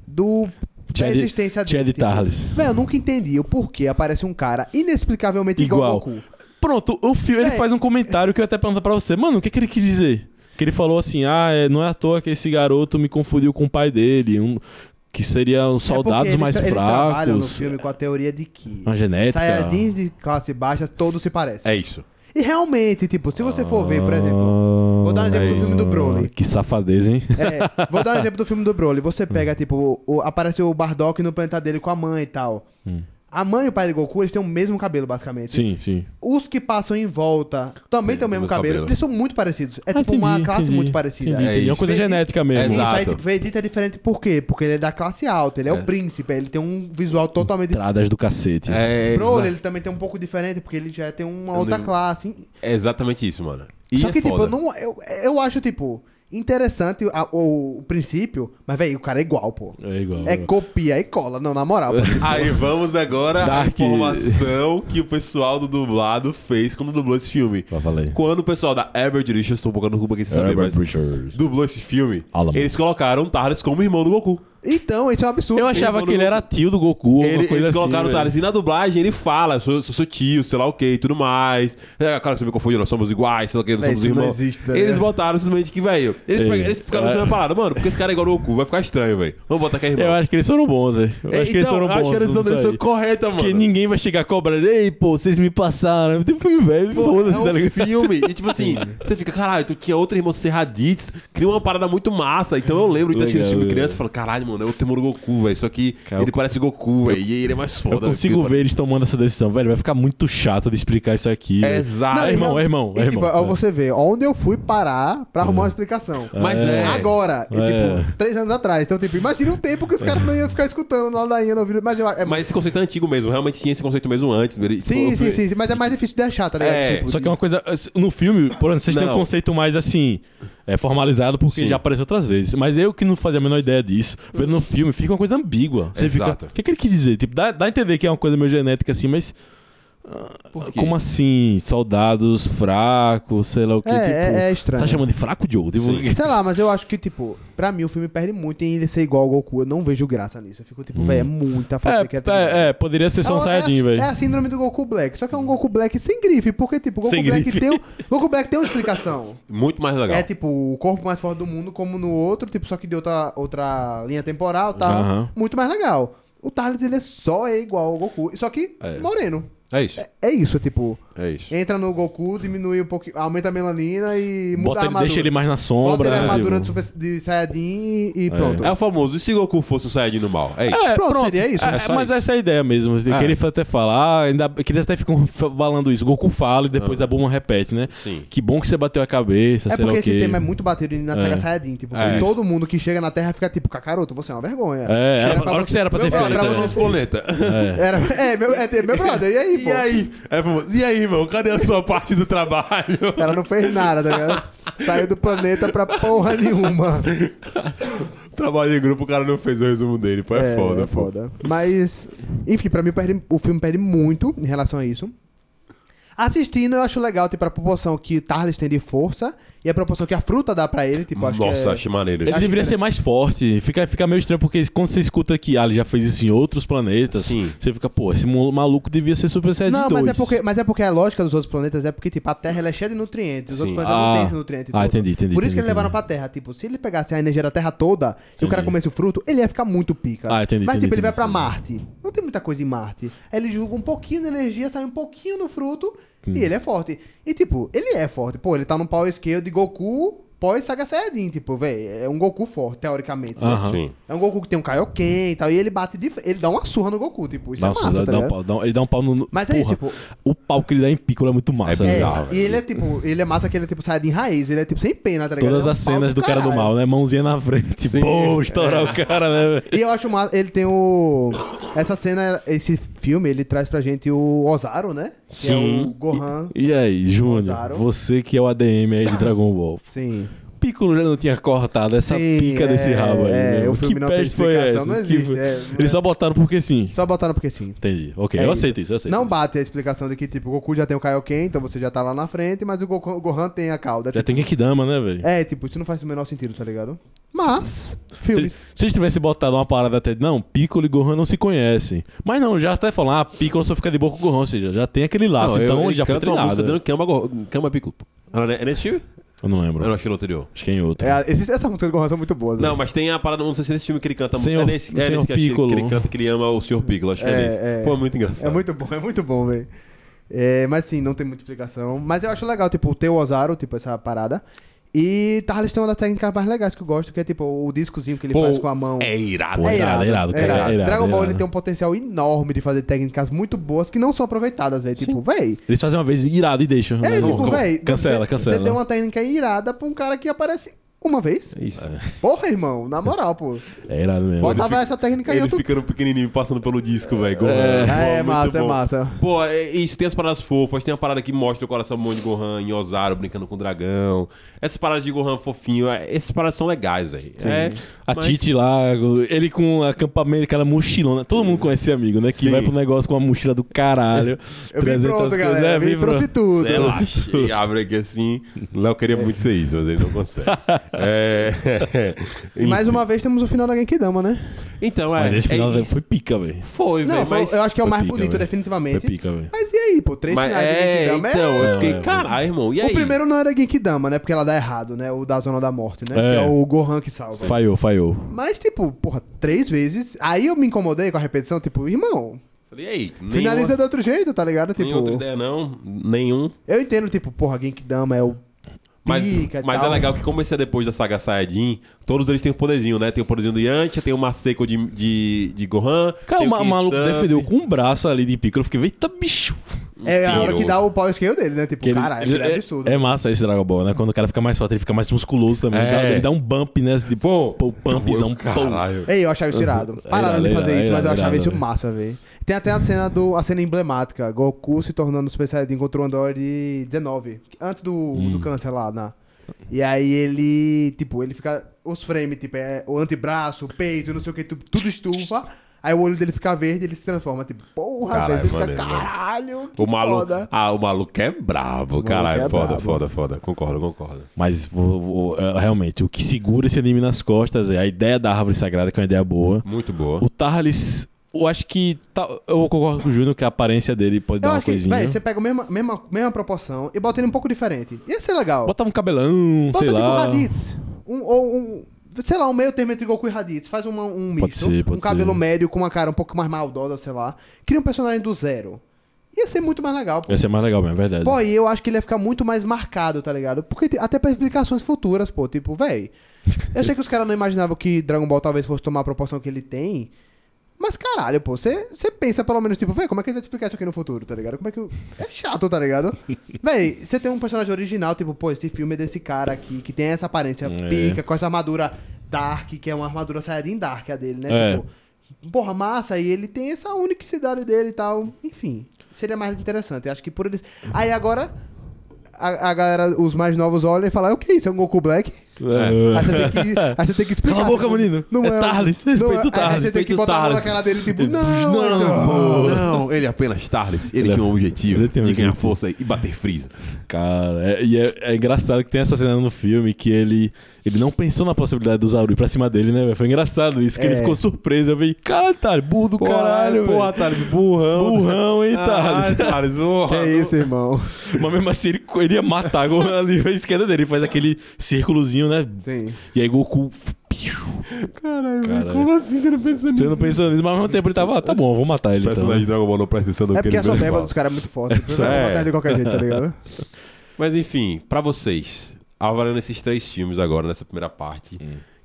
Do. Da Chad- existência Chad dele. tipo, Tarles. Velho, eu nunca entendi o porquê aparece um cara inexplicavelmente igual, Igual. ao Goku. Pronto, o filme ele É. faz um comentário que eu até pergunto pra você, mano, o que, que ele quis dizer? Que ele falou assim: ah, é, não é à toa que esse garoto me confundiu com o pai dele. Um, que seriam soldados é porque mais eles, Eles trabalham no fracos. filme com a teoria de que. Uma genética. Saiyajins de classe baixa, todos se parecem. É isso. E realmente, tipo, se você for ver, por exemplo. Vou dar um exemplo do filme do Broly. Que safadeza, hein? É, vou dar um exemplo do filme do Broly. Você pega, tipo, o, aparece o Bardock no planeta dele com a mãe e tal. A mãe e o pai de Goku, eles têm o mesmo cabelo, basicamente. Sim, sim. Os que passam em volta também têm o mesmo cabelo. cabelo. Eles são muito parecidos. É Ah, tipo uma entendi, classe entendi, muito parecida. Entendi, É entendi. É uma coisa Vegeta- genética mesmo. Isso, Exato. aí tipo, Vegeta é diferente por quê? Porque ele é da classe alta, ele é, É. o príncipe, ele tem um visual totalmente Entradas do cacete. É, Broly, ele também tem um pouco diferente, porque ele já tem uma outra nem- classe. é exatamente isso, mano. E Só é que, tipo, foda. eu, não, eu, eu acho, tipo, interessante a- o, o princípio, mas, velho, o cara é igual, pô. É igual. É copia e cola. Não, na moral. pô. Aí vamos agora à informação que o pessoal do dublado fez quando dublou esse filme. Fala aí. Quando o pessoal da Average Edition, estou um pouco no culpa aqui sem saber, Herbert mas Richards. dublou esse filme, Alamo. eles colocaram o Tarles como irmão do Goku. Então, isso é um absurdo. Eu achava que ele o- era tio do Goku, alguma Ele, coisa eles assim. colocaram o velho. Thales. E na dublagem ele fala, sou, sou seu tio, sei lá o que e tudo mais. É, cara, você me confundiu, nós somos iguais, sei lá o que, nós Véi, somos irmãos. existe, tá eles botaram simplesmente que, velho. Eles, Ei, pegaram- eles ficaram cara. na parada, mano, porque esse cara é igual ao Goku, vai ficar estranho, velho. Vamos botar que é irmão. Eu acho que eles foram bons, velho. Eu acho que eles então, foram eu acho bons. que a decisão nisso deles foi aí. correta, mano. Porque ninguém vai chegar cobrando. Ei, pô, vocês me passaram. Tem filme velho, Pô, foda-se, é um tá ligado? filme. E tipo assim, você fica, caralho, tu tinha outro irmão Serradits, cria uma parada muito massa. Então eu lembro de ter assistido esse filme criança e falo, caralho, mano, é o Temuro Goku, velho. Só que Cara, ele eu- parece Goku, velho. E ele é mais foda. Eu consigo ver eles tomando essa decisão, velho. Vai ficar muito chato de explicar isso aqui. velho. Exato. É irmão, é irmão, é tipo, irmão. ó, É. você vê onde eu fui parar pra arrumar uma explicação. Mas é. Agora, e, É. tipo, três anos atrás. Então, tipo, imagina um tempo que os caras não iam ficar escutando na ladainha no ouvido. Mas eu, é, Mas esse conceito é antigo mesmo, realmente tinha esse conceito mesmo antes. ele- sim, tipo, sim, sim, sim, mas é mais difícil de achar, tá ligado? É, Tipo, Só que é uma coisa. No filme, por exemplo, vocês têm um Não. conceito mais assim. É formalizado porque Sim. já apareceu outras vezes. Mas eu que não fazia a menor ideia disso, vendo no filme, fica uma coisa ambígua. Você Exato. fica. O que, que ele quis dizer? Tipo, dá, dá a entender que é uma coisa meio genética assim, mas. Por quê? Como assim? Soldados fracos, sei lá o que. É, tipo, é- é estranho. Tá chamando de fraco, Joe? Tipo. Sei lá, mas eu acho que, tipo, pra mim o filme perde muito em ele ser igual ao Goku. Eu não vejo graça nisso. Eu fico, tipo, velho, é muita falta É, criatividade. é, é, poderia ser só um É, Saiyajin, é, velho. É a síndrome do Goku Black. Só que é um Goku Black sem grife. Porque, tipo, o Goku Sem Black grife. tem. um- Goku Black tem uma explicação. Muito mais legal. É tipo o corpo mais forte do mundo, como no outro, tipo, só que de outra, outra linha temporal e tal. Aham. Muito mais legal. O Tarles, ele é só é igual ao Goku. Só que É. moreno. É isso. É, é isso, tipo. É isso. Entra no Goku, diminui um pouquinho, aumenta a melanina e muda Bota a ele, armadura. deixa ele mais na sombra. Bota ele a né, armadura tipo. de, super, de Saiyajin e, e pronto. É o famoso, e se Goku fosse o Saiyajin do mal? É isso. É, Pronto, seria isso. É, É mas isso. essa é a ideia mesmo. Que É. ele até fala, ah, ainda, que eles até ficam falando isso. Goku fala e depois a Bulma repete, né? Sim. Que bom que você bateu a cabeça, É sei lá porque o quê. esse tema é muito batido na Sega É. Saiyajin. Tipo, É. e todo mundo que chega na Terra fica tipo, Kakaroto, você é uma vergonha. É, era- hora que você era pra ter feito, é. Era, é, meu, é, meu brother, e aí? E aí? É famoso. E aí, irmão? Cadê a sua parte do trabalho? O cara não fez nada, tá ligado? Saiu do planeta pra porra nenhuma. Trabalho em grupo, o cara não fez o resumo dele. Pô, é, foda, é pô. foda. Mas, enfim, pra mim perde- o filme perde muito em relação a isso. Assistindo, eu acho legal, tipo, a proporção que Tarles tem de força e a proporção que a fruta dá pra ele, tipo, acho Nossa, que é... achei maneiro. Ele isso. deveria ser mais forte. Fica, fica meio estranho, porque quando você escuta que ah, ele já fez isso em outros planetas, Sim. você fica, pô, esse maluco devia ser Super Saiyajin Não, 2. mas é, porque, mas é porque a lógica dos outros planetas é porque, tipo, a Terra ela é cheia de nutrientes. Os Sim. outros planetas Ah. não têm esse nutriente Ah, todo. entendi, entendi, Por isso entendi, que eles levaram entendi. pra Terra. Tipo, se ele pegasse a energia da Terra toda e o cara Entendi. comesse o fruto, ele ia ficar muito pica. Ah, entendi, Mas, entendi, tipo, ele vai entendi, pra entendi. Marte. Não tem muita coisa em Marte. Aí ele joga um pouquinho de energia, sai um pouquinho no fruto e ele é forte. E, tipo, ele é forte. Pô, ele tá no power scale de Goku pós-Saga Saiyajin. Tipo, velho, é um Goku forte, teoricamente. né? Aham. Sim. É um Goku que tem um Kaioken e tal. E ele bate de... Ele dá uma surra no Goku, tipo. Isso Dá é um- massa, dá- tá dá um ligado? pau- dá um- ele dá um pau no. Mas aí, porra, tipo- O pau que ele dá em Piccolo é muito massa, É bizarro. É, velho. e ele é tipo, ele é massa que ele é tipo Saiyajin raiz, ele é tipo sem pena, tá ligado? Todas Ele é um as pau cenas do cara do caralho. mal, né? Mãozinha na frente. Sim. Pô, estourar o cara, né, velho? E eu acho massa, ele tem o. Essa cena, esse filme, ele traz pra gente o Ozaru, né? Que Sim. é o Gohan. E aí, Júnior, você que é o ADM aí de Dragon Ball. Sim. Piccolo já não tinha cortado essa Sim, pica é, desse rabo aí. é, né? o filme que não tem foi explicação, essa? não Que existe, foi- é, não Eles é. só botaram porque sim. Só botaram porque sim. Entendi. Ok, É eu isso. aceito isso, eu aceito. Não isso. bate a explicação de que, tipo, o Goku já tem o Kaioken, então você já tá lá na frente, mas o, Goku, o Gohan tem a cauda. Já tipo, tem Genkidama, né, velho? É, tipo, isso não faz o menor sentido, tá ligado? Mas, Se, filmes. se eles tivessem botado uma parada até. Não, Piccolo e Gohan não se conhecem. Mas não, já até falam, ah, Piccolo só fica de boa com o Gohan, ou seja, já tem aquele laço. Não, eu- então ele ele já foi canta uma música treinado. dizendo que ama, que ama Piccolo. É nesse filme? Eu não lembro. Eu não acho que é no anterior. Acho que é em outro. É, esses- essa música do Gohan são muito boas. Não, né? mas tem a parada, não sei se é nesse filme que ele canta. Senhor- é nesse, é nesse que, acho que Piccolo. ele canta que ele ama o Sr. Piccolo. Acho que é, É, nesse. é. Pô, é muito engraçado. É muito bom, é muito bom, velho. É, mas sim, não tem muita explicação. Mas eu acho legal, tipo, ter o Ozaru, tipo, essa parada. E Tarles tem uma das técnicas mais legais que eu gosto, que é tipo o discozinho que ele Pô, faz com a mão. É irado. Pô, é irado, é irado, cara, é irado, Dragon é Ball irado. ele tem um potencial enorme de fazer técnicas muito boas que não são aproveitadas, velho. Tipo, velho. Eles fazem uma vez irado e deixam. É, né? tipo, velho. Cancela, você, cancela. Você deu uma técnica irada pra um cara que aparece uma vez. É isso. Porra, irmão, na moral, pô. É irado mesmo. Botava fica- essa técnica aí Ele outro. ficando pequenininho, passando pelo disco, velho. Gohan. É. É, muito massa, é bom. massa. Pô, é isso. Tem as paradas fofas. Tem a parada que mostra o coração bom de Gohan em Ozaru, brincando com o dragão. Essas paradas de Gohan fofinho. é, Essas paradas são legais, velho. É, A mas- Titi lá, ele com acampamento, aquela mochilona. Todo mundo conhece esse amigo, né? Que Sim. vai pro negócio com uma mochila do caralho. Eu vim 300 pronto, coisas. galera. É, vim vim trouxe pronto. tudo. Relaxa. E abre aqui assim. Léo queria muito ser isso, mas ele não consegue. É... E mais uma vez temos o final da Genkidama, né? Então, é. Mas esse é final isso. foi pica, velho. Foi, Não, velho, mas... eu acho que é o mais pica, bonito, velho. definitivamente. Foi pica, velho. Mas e aí, pô? Três Mas finais de é, Genkidama então, eu É, fiquei, é, caralho, irmão, e aí? O primeiro não era Genkidama, né? Porque ela dá errado, né? O da Zona da Morte, né? É. Que é o Gohan que salva. Falhou, falhou. Mas, tipo, porra, três vezes. Aí eu me incomodei com a repetição, tipo, irmão, Falei, e aí? finaliza Nenhuma, de outro jeito, tá ligado? nenhuma outra Tipo, ideia, não? Nenhum. eu entendo, tipo, porra, Genkidama é o Mas, pica mas tal. é legal que como esse é depois da saga Saiyajin, todos eles têm um poderzinho, né? Tem o poderzinho do Yantia, tem o Maseko de, de, de Gohan. Cara, tem o Kinsame. maluco defendeu com um braço ali de pico. Eu fiquei, eita bicho. É a hora que dá o power scale dele, né? Tipo, Que ele- caralho, ele- ele é é, absurdo. é massa esse Dragon Ball, né? Quando o cara fica mais forte, ele fica mais musculoso também. É. Dá- ele dá um bump, né? De pô, pô, pumpzão, pô. Caralho. Ei, eu achava isso irado. Pararam de irado, fazer irado, isso, mas eu irado, achava isso velho. massa, velho. Tem até a cena do a cena emblemática, Goku se tornando Super Saiyajin contra o Android 19, antes do, Hum. do câncer lá, na. E aí ele, tipo, ele fica os frames, tipo, é o antebraço, o peito, não sei o que, tudo estufa. Aí o olho dele fica verde e ele se transforma, tipo, porra, Caralho, velho, fica, maneiro, mano. caralho, que O maluco, foda. ah, o maluco é brabo, caralho. é foda, brabo. foda, foda. Concordo, concordo. Mas vou- vou- é, realmente, o que segura esse anime nas costas é a ideia da árvore sagrada, que é uma ideia boa. Muito boa. O Tarlis, eu acho que. tá- eu concordo com o Júnior que a aparência dele pode Eu dar uma acho que, coisinha. velho, você pega a mesma, mesma, mesma proporção e bota ele um pouco diferente. Ia ser legal. Botava um cabelão, Bota sei tipo lá. Raditz. Um, ou um, sei lá, um meio termo entre Goku e Raditz. Faz uma- um misto. ser, um cabelo ser. médio com uma cara um pouco mais maldosa, sei lá. Cria um personagem do zero. Ia ser muito mais legal. Pô, Ia ser mais legal mesmo, é verdade. Pô, e eu acho que ele ia ficar muito mais marcado, tá ligado? Porque até pra explicações futuras, pô. Tipo, véi. Eu sei que os caras não imaginavam que Dragon Ball talvez fosse tomar a proporção que ele tem. Mas caralho, pô, você pensa pelo menos, tipo, véi, como é que ele vai te explicar isso aqui no futuro, tá ligado? Como é que. eu- É chato, tá ligado? véi, você tem um personagem original, tipo, pô, esse filme é desse cara aqui, que tem essa aparência É. pica, com essa armadura Dark, que é uma armadura Saiyajin Dark, a dele, né? É. Tipo, porra, massa, e ele tem essa unicidade dele e tal. Enfim, seria mais interessante. Acho que por eles. Aí agora. A, a galera, os mais novos olham e falam, o que é isso? É um Goku Black? É. Aí você tem que, aí você tem que explicar. Cala a boca, menino. Não É é, Tarles, não respeita é. o Tarles, Aí você tem que botar a mão na Tarles. cara dele, tipo, não, Não. então. Não, ele é apenas Tarles. Ele, Ele tinha um é- objetivo um de ganhar força e bater Freeza. Cara, é, e é, é engraçado que tem essa cena no filme que ele, ele não pensou na possibilidade do Zaru ir pra cima dele, né? Foi engraçado isso, que É. ele ficou surpreso. Eu vi, cara, tá, burro do caralho, porra. Thales, burrão. Burrão, hein, Ah, Thales? Thales, porra. Que é isso, irmão? Mas mesmo assim, ele, ele ia matar ali à esquerda dele. Ele faz aquele círculozinho, né? Sim. E aí Goku... Caralho, Caralho. como assim você não pensou nisso? Você não pensou nisso, mas ao mesmo tempo ele tava, ah, tá bom, vou matar ele então. personagens de Dragon Ball não prestam atenção no É que porque ele a soberba fala. dos caras é muito forte. Vai É. matar ele de qualquer jeito, tá ligado? Mas enfim, pra vocês, avaliando esses três filmes agora, nessa primeira parte, o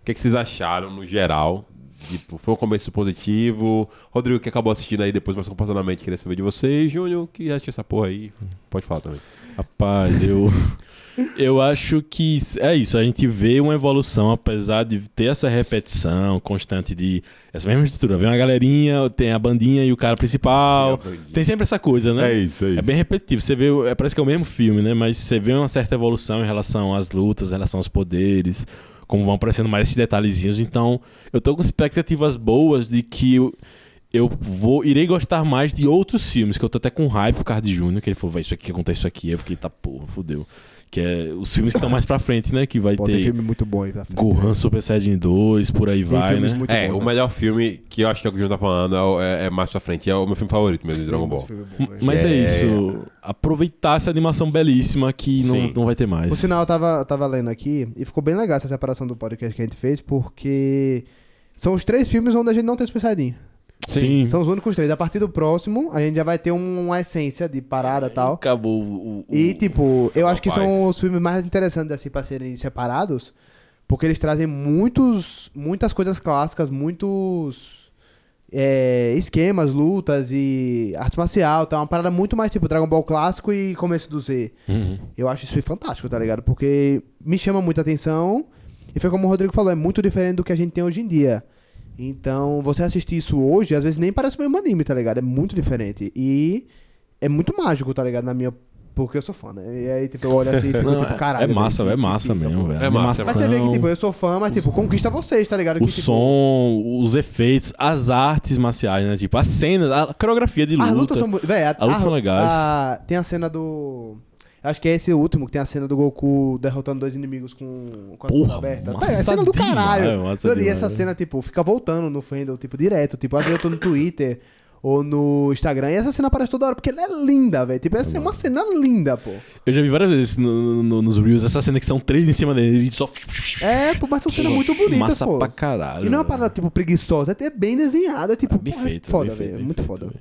que, é que vocês acharam no geral? Tipo, foi um começo positivo. Rodrigo, que acabou assistindo aí depois mais compassadamente, queria saber de vocês. Júnior, que assistiu essa porra aí, pode falar também. Rapaz, eu. Eu acho que é isso, a gente vê uma evolução, apesar de ter essa repetição constante de essa mesma estrutura. Vem uma galerinha, tem a bandinha e o cara principal. Tem bandinha. Tem sempre essa coisa, né? É isso, é isso. É bem repetitivo. Você vê, é, parece que é o mesmo filme, né? Mas você vê uma certa evolução em relação às lutas, em relação aos poderes, como vão aparecendo mais esses detalhezinhos. Então, eu tô com expectativas boas de que eu, vou irei gostar mais de outros filmes, que eu tô até com hype por causa de Júnior, que ele falou, vai, isso aqui acontece isso aqui. Eu fiquei, tá porra, fudeu. Que é os filmes que estão mais pra frente, né? Que vai Pô, tem ter filme muito bom aí pra frente. Gohan Super Saiyajin 2, por aí Tem vai, né? muito É, bons, o né? melhor filme que eu acho que é o que o Júnior tá falando é, é- é mais pra frente. É o meu filme favorito mesmo de Dragon Ball. Bom, velho. Mas é, É. isso. Aproveitar essa animação belíssima que não, Sim. não vai ter mais. Por sinal, eu tava, tava lendo aqui e ficou bem legal essa separação do podcast que a gente fez, porque são os três filmes onde a gente não tem Super Saiyajin. Sim. São os únicos três. A partir do próximo, a gente já vai ter um- uma essência de parada e tal. Acabou o. o- E, tipo, eu acho que Rapaz. são os filmes mais interessantes, assim, pra serem separados, porque eles trazem muitos, muitas coisas clássicas, muitos é, esquemas, lutas e arte marcial, tá? Uma parada muito mais, tipo, Dragon Ball clássico e começo do Z. Uhum. Eu acho isso fantástico, tá ligado? Porque me chama muita atenção. E foi como o Rodrigo falou, é muito diferente do que a gente tem hoje em dia. Então, você assistir isso hoje, às vezes nem parece o mesmo anime, tá ligado? É muito diferente. E é muito mágico, tá ligado? Na minha. Porque eu sou fã, né? E aí, tipo, eu olho assim e fico, Não, tipo, é- caralho. é massa, velho, é massa mesmo, velho. É massa, é Mas você vê que, tipo, eu sou fã, mas, tipo, conquista vocês, tá ligado? O que, tipo, som, os efeitos, as artes marciais, né? Tipo, as cenas, a coreografia de luta. As lutas são. Véi, a- As lutas a- são legais. a- tem a cena do. Acho que é esse último que tem a cena do Goku derrotando dois inimigos com, com a Porra, aberta. massa é a cena do demais, caralho. massa Então, e essa velho. cena, tipo, fica voltando no Fandom, tipo, direto. Tipo, às vezes eu tô no Twitter ou no Instagram e essa cena aparece toda hora, porque ela é linda, velho. Tipo, essa é uma cena linda, pô. Eu já vi várias vezes no- no- nos Reels essa cena que são três em cima dele e só. É, pô, mas são cenas muito bonitas, Massa pô. pra caralho. E não é uma parada, tipo, preguiçosa, é bem desenhado, é tipo, Bem porra, feito. foda, bem velho. bem Muito feito, foda. velho.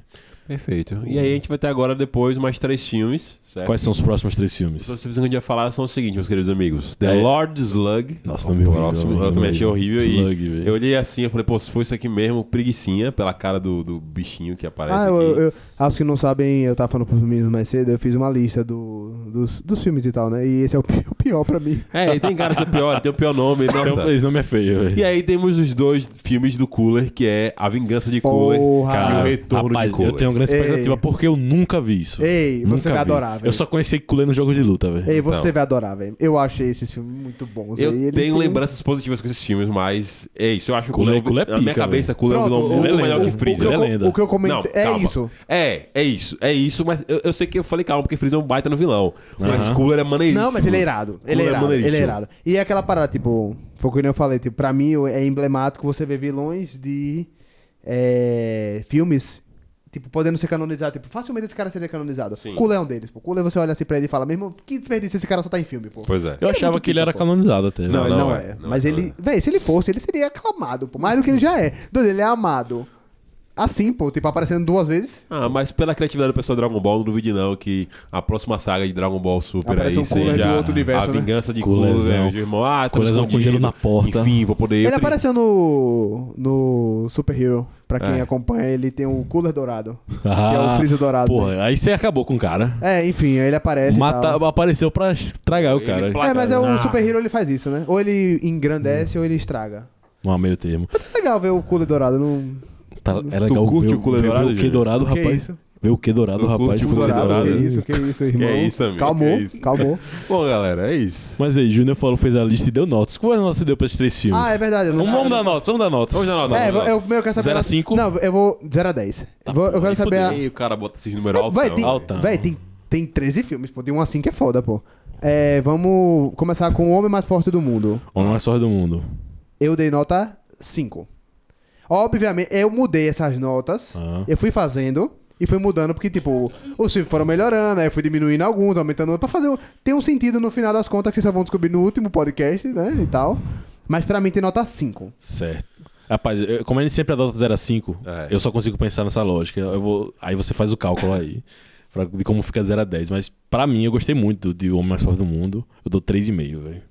Perfeito. E aí a gente vai ter agora depois mais três filmes, certo? Quais são os próximos três filmes? Os filmes que a gente vai falar são os seguintes, meus queridos amigos. The É. Lord Slug. Nossa, nome o horrível, próximo, eu também achei horrível. Slug, e eu olhei assim, eu falei, pô, se foi isso aqui mesmo, preguicinha, pela cara do, do bichinho que aparece Ah, eu, aqui. eu, aos que não sabem, eu tava falando pros meninos mais cedo, eu fiz uma lista do, dos, dos filmes e tal, né? E esse é o pi- o pior pra mim. É, e tem cara de ser pior, tem o pior nome, nossa. Esse nome é feio, velho. E aí temos os dois filmes do Cooler, que é A Vingança de Cooler Porra. e o Retorno rapaz, de Cooler. eu tenho grande expectativa Ei. porque eu nunca vi isso. Ei, você Nunca vai vi. adorar, velho. Eu só conheci Cooler nos jogos de luta, velho. Ei, você Então. vai adorar, velho. Eu achei esses filmes muito bons. Eu velho. Eles tenho têm- lembranças positivas com esses filmes, mas é isso. Eu acho que o Cooler- é na minha pica, cabeça, Cooler é um Pronto, vilão o- muito o- melhor que o- Freezer. O que, Ele é eu, lenda. o que eu comentei. Não, é calma. isso. É, é isso, é isso, mas eu, eu sei que eu falei calma, porque Freezer é um baita no vilão. Mas. Cooler é maneiríssimo. Não, mas ele é irado. Ele é Cooler é irado. ele é maneiríssimo. irado. E é aquela parada, tipo, foi o que eu falei, tipo, pra mim é emblemático você ver vilões de é, filmes, tipo, podendo ser canonizados. Tipo, facilmente esse cara seria canonizado. Sim. Cooler é um deles, pô. Cooler você olha assim pra ele e fala, mesmo, que desperdício esse cara só tá em filme, pô. Pois é. Eu achava muito que ele era pô. canonizado até. Não, velho. ele não não, é, é. não Mas é, ele, não véi, se ele fosse, ele seria aclamado, pô. Mais do que ele já é. Doido, ele é amado. Assim, pô, tipo, aparecendo duas vezes. Ah, mas pela criatividade do pessoal do Dragon Ball, não duvide não que a próxima saga de Dragon Ball Super Aparece aí um seja de outro universo, a né? vingança de. Cooler, meu irmão. Ah, tá Coolerzão com gelo na porta. Enfim, vou poder... Ele tri- apareceu no, no Super Hero. Pra quem É. acompanha, ele tem o Cooler Dourado. Ah, que é o Freezer Dourado. Porra, aí você acabou com o cara. É, enfim, aí ele aparece. e Mata, tal. apareceu pra estragar o cara. placa- É, mas é Ah. o Super Hero ele faz isso, né? Ou ele engrandece ou ele estraga. Não há meio termo. Mas é legal ver o Cooler Dourado. Não... Tá, é legal curte ver, o ver, dourado, ver o que dourado, O que é rapaz. isso? Ver o que dourado, Tu rapaz. curte o você dourado? que né? isso, que isso, irmão. é isso, amigo? Calmou, Que isso? calmou. Bom, galera, é isso. Mas aí, Júnior falou, fez a lista e deu notas. Qual é a nota que você deu pra esses três filmes? Ah, é verdade. eu não- Vamos, dar notas, vamos dar notas. Vamos dar nota. É, vamos dar eu, nota. eu quero saber. Zero a cinco? Não, eu vou 0 a 10. Vou- eu quero saber a. O cara bota esses números altos. Véi, não, tem, velho. Altão. véi, tem, tem 13 filmes, pô. Tem um assim que é foda, pô. É, vamos começar com o Homem Mais Forte do Mundo. Homem mais forte do mundo. Eu dei nota 5. Obviamente, eu mudei essas notas. Ah. Eu fui fazendo e fui mudando, porque, tipo, os filmes foram melhorando, aí eu fui diminuindo alguns, aumentando outros, pra fazer. um- Ter um sentido no final das contas que vocês só vão descobrir no último podcast, né? E tal. Mas pra mim tem nota 5. Certo. Rapaz, eu- como ele sempre adota 0 a 5, É. eu só consigo pensar nessa lógica. Eu vou, aí você faz o cálculo aí. pra- de como fica 0 a 10. Mas pra mim, eu gostei muito de Homem Mais Forte do Mundo. Eu dou 3,5, velho.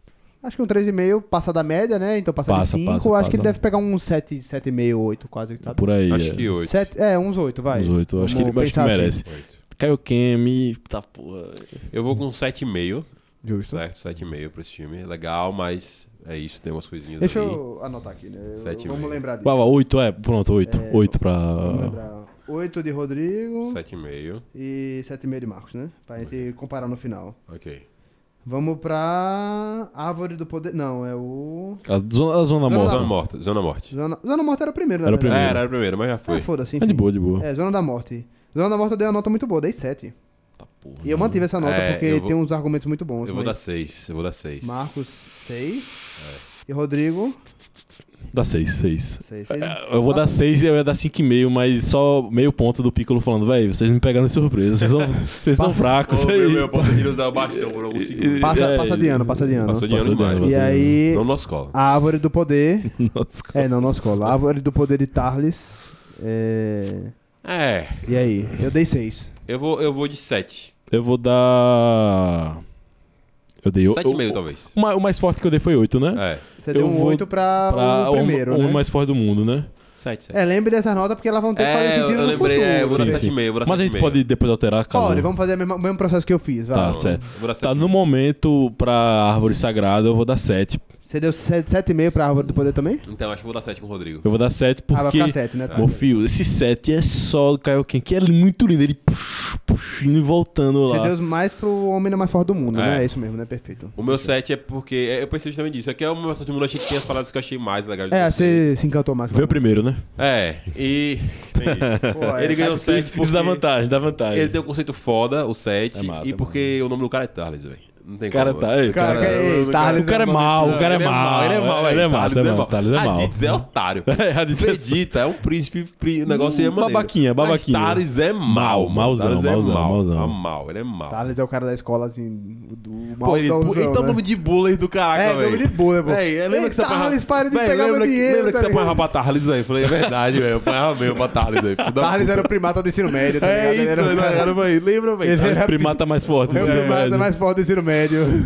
Acho que um 3,5 passa da média, né? Então passa, Passa, de 5. passa, Acho passa. que ele deve pegar uns 7, 7,5, 8, quase. Tá? Por aí. Acho é. que oito. Sete, é, uns 8, vai. Uns 8. Acho que ele acho que assim. merece. Oito. Caio Kemi, tá porra. Eu vou com 7,5. Justo. Certo, 7,5 pra esse filme. Legal, mas é isso, tem umas coisinhas Deixa aí. eu anotar aqui, né? Eu- vamos meio. lembrar disso. Baba, 8, é. Pronto, 8. É, 8 pra. Vamos lembrar. 8 de Rodrigo 7,5. e 7,5 de Marcos, né? Pra gente comparar no final. Ok. Vamos pra Árvore do Poder. Não, é o. A zona, a zona Zona morta. Zona Morta. Zona Morte. Zona, Zona da Morte era o primeiro, né? Era o primeiro. É, era o primeiro, mas já foi. Ah, foda-se. É de boa, de boa. É, Zona da Morte. Zona da Morte eu dei uma nota muito boa, dei 7. Tá porra. E eu mantive essa nota É, porque vou- tem uns argumentos muito bons. Eu vou dar mas 6. Eu vou dar 6. Marcos, 6. E Rodrigo, Dá 6, 6. 6. Eu vou dar 6 e eu ia dar 5,5, mas só meio ponto do Piccolo falando, velho, vocês me pegaram de surpresa, vocês são, vocês são fracos. Aí. meu, meu, posso de usar o bastão por alguns segundos. Passa, É, passa de ano, passa de ano. Passou de ano Passou de ano, demais. E aí, Não nossa escola. a Árvore do Poder. Nossa, É, não, nossa escola. A Árvore do Poder de Tarles. É... É, E aí? Eu dei 6. eu vou, eu vou de 7. eu vou dar. Eu dei 7,5 o- talvez. O, ma- o mais forte que eu dei foi 8, né? É, Você Eu deu um vou 8 pra, Pra o primeiro, o, né? o mais forte do mundo, né? 7, 7. É, lembre dessas notas porque elas vão ter que fazer É, sentido eu no lembrei, futuro. é, eu vou dar Sim, 7,5, eu vou dar Mas a gente 7,5. pode depois alterar, caso. Pode, vamos fazer o mesmo, processo que eu fiz, vai. Tá, certo. eu vou dar Tá 7,5. no momento pra árvore sagrada, eu vou dar 7. Você deu 7,5 pra Árvore do Poder também? Então, acho que vou dar 7 com o Rodrigo. Eu vou dar 7 Ah, vai porque. ficar 7, né? Tá. Meu filho, esse 7 é só do Kaioken, que é muito lindo. Ele puxa, puxa, indo e voltando Você lá. deu mais pro Homem mais forte do mundo, É. né? É isso mesmo, né? Perfeito. O meu 7 é porque. é, Eu pensei justamente disso. Aqui é uma versão de mundo, eu achei que tinha as paradas que eu achei mais legais. de É, você. você se encantou mais. Foi o primeiro, né? É, e. Tem isso. Pô, é, Ele ganhou tá 7 difícil. porque. Isso dá vantagem, dá vantagem. Ele tem um conceito foda, o 7. É massa, e é porque o nome do cara é Thales, velho. Não tem O cara como. tá aí. Cara, Cara, ei, o Thales O cara é nome- mau, o cara é Ele mau. Ele é mau, Ele é é mau, Thales é mau. Raditz é otário. É, Raditz é- Vegeta é um príncipe, o negócio é maneiro. Babaquinha, babaquinha. Mas Thales é é mau. mauzão. É mau, ele é mau. Thales é o cara da escola, assim, do Pô, ele, ele tá o né? nome de bullying do caraca, É, velho. nome de bullying, pô. Véi, lembra que você para de pegar meu dinheiro, Lembra que tá você ligado? apanhava pra Thales, velho? Falei, é verdade, velho. Eu apanhava mesmo pra Thales, velho. Puta. era o primata do ensino médio, tá É ligado? Ele isso, o cara-. Lembra, velho? Ele era O primata mais forte. É o sim, primata velho. mais forte do ensino médio.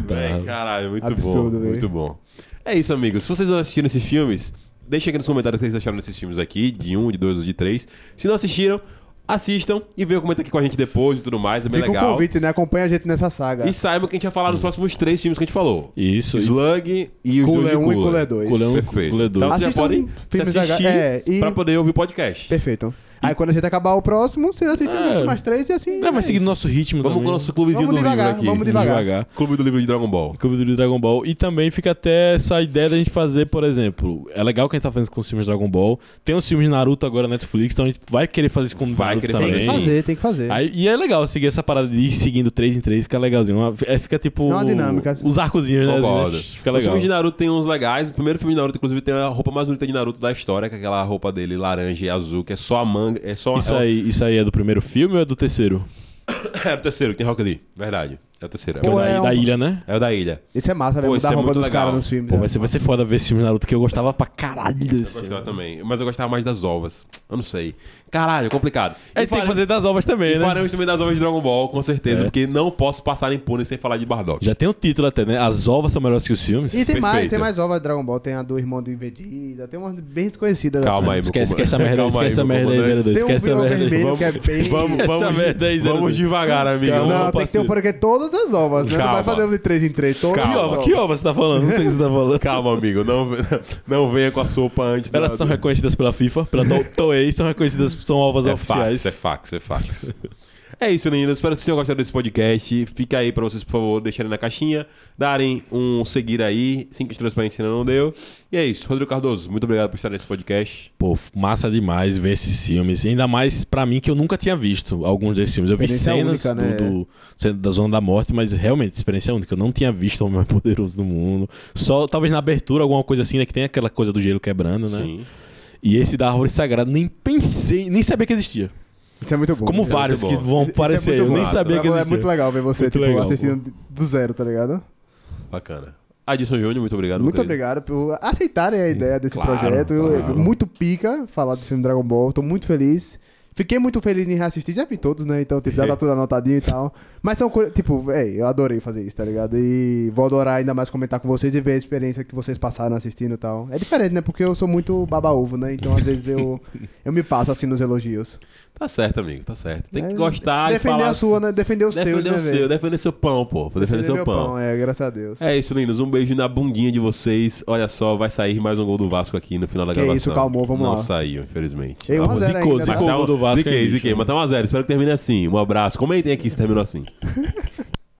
Véi, caralho, muito Absurdo, bom. velho. Muito bom. É isso, amigos. Se vocês assistiram esses filmes, deixem aqui nos comentários o que vocês acharam desses filmes aqui, de um, de dois ou de três. Se não assistiram, assistam e venham comentar aqui com a gente depois e tudo mais. É bem Fica o legal. convite, né? Acompanha a gente nessa saga. E saibam que a gente vai falar nos próximos três filmes que a gente falou. Isso. Slug e os Cooler dois de 1 e Cooler. Cooler 2. Cooler um, Perfeito. Cooler dois. Então vocês já Assistam podem filmes se assistir da- é, e- pra poder ouvir o podcast. Perfeito. Aí quando a gente acabar o próximo, você assiste os É. mais três e assim. Não, vai é seguir isso. nosso ritmo Vamos também. com o nosso clubezinho Vamos do livro devagar, aqui. vamos devagar. Clube do livro de Dragon Ball. Clube do Dragon Ball. E também fica até essa ideia da gente fazer, por exemplo, é legal que a gente tá fazendo isso com os filmes de Dragon Ball. Tem os filmes de Naruto agora na Netflix, então a gente vai querer fazer isso com o Vai Naruto querer também. Tem que fazer, tem que fazer. Aí- e é legal seguir essa parada de ir seguindo 3 em 3, fica legalzinho. Uma- é, fica tipo. É uma dinâmica. Os arcozinhos, né? Concordo. Fica Os legal. filmes de Naruto tem uns legais. O primeiro filme de Naruto, inclusive, tem a roupa mais bonita de Naruto da história, que é aquela roupa dele laranja e azul, que é só a manga. É só Isso é o- aí, isso aí é do primeiro filme ou é do terceiro? É o terceiro, que tem Rock Lee. Verdade. É o terceiro. É, é o da, é da um- ilha, né? é o da ilha. Isso é massa, né? Pô, Mudar isso a é roupa muito dos legal. caras nos filmes. Pô, né? vai ser, vai ser foda ver esse filme Naruto que eu gostava pra caralho desse Eu filme. gostava também. Mas eu gostava mais das ovas. Eu não sei. Caralho, é complicado. É, E tem que fazer das ovas também, E né? faremos também das ovas de Dragon Ball, com certeza, É. porque não posso passar impune sem falar de Bardock. Já tem o título até, né? As ovas são melhores que os filmes. E tem mais, Perfeito. tem mais ovas de Dragon Ball. Tem a do irmão do Vegeta, tem umas bem desconhecidas. Calma assim. aí, meu Esquece, esquece essa merda aí, Calma esquece essa merda aí, comandante. 02. Tem um Esquece essa vilão vermelho que é bem... Vamos, vamos, merda aí, vamos 02. devagar, amigo. Calma. Não, tem que ter um porque é todas as ovas, né? Não Calma. vai fazer um de 3 em 3. Todas Calma. Que as ova, ovas. que ova você tá falando? Não sei o que você tá falando. Calma, amigo. Não, não venha com a sopa antes Elas são reconhecidas pela FIFA, pela To- Toei, são reconhecidas, são ovas É oficiais. fax, é fax, é fax. É isso, meninas. Espero que vocês tenham gostado desse podcast. Fica aí pra vocês, por favor, deixarem na caixinha, darem um seguir aí, cinco estrelas pra ainda não deu. E é isso. Rodrigo Cardoso, muito obrigado por estar nesse podcast. Pô, massa demais ver esses filmes. Ainda mais pra mim que eu nunca tinha visto alguns desses filmes. Eu vi cenas única, né? do, do- da Zona da Morte, mas realmente, experiência única. Eu não tinha visto o Homem Mais Poderoso do Mundo. Só talvez na abertura, alguma coisa assim, né? Que tem aquela coisa do gelo quebrando, né? Sim. E esse da Árvore Sagrada, nem pensei, nem sabia que existia. Isso é muito bom. Como Isso é vários muito que vão Isso é aparecer. muito eu nem sabia que É existia. muito legal ver você, Muito tipo, legal, assistindo do zero, tá ligado? Bacana. Adilson Júnior, muito obrigado. Muito obrigado por aceitarem a ideia desse Claro, projeto. Claro. Muito pica falar do filme Dragon Ball. Tô muito feliz. Fiquei muito feliz em reassistir. Já vi todos, né? Então, tipo, já tá tudo anotadinho e tal. Mas são coisas. Tipo, é, eu adorei fazer isso, tá ligado? E vou adorar ainda mais comentar com vocês e ver a experiência que vocês passaram assistindo e tal. É diferente, né? Porque eu sou muito baba-ovo, né? Então, às vezes, eu, eu me passo assim nos elogios. Tá certo, amigo, tá certo. Tem que É, gostar e Defender falar... a sua, né? Defender o seu, Defender né, o seu, velho? defender seu pão, pô. Defender seu meu pão. É, graças a Deus. É isso, lindos. Um beijo na bundinha de vocês. Olha só, vai sair mais um gol do Vasco aqui no final da Que gravação. isso, calmou, vamos Não lá. saiu, infelizmente. Ei, um a Vamos- zero zicou, ainda, né? zicou. Tá- gol do Vasco, Ziquei, hein, ziquei. Mas tá 1x0. Espero que termine assim. Um abraço. Comentem aqui se terminou assim.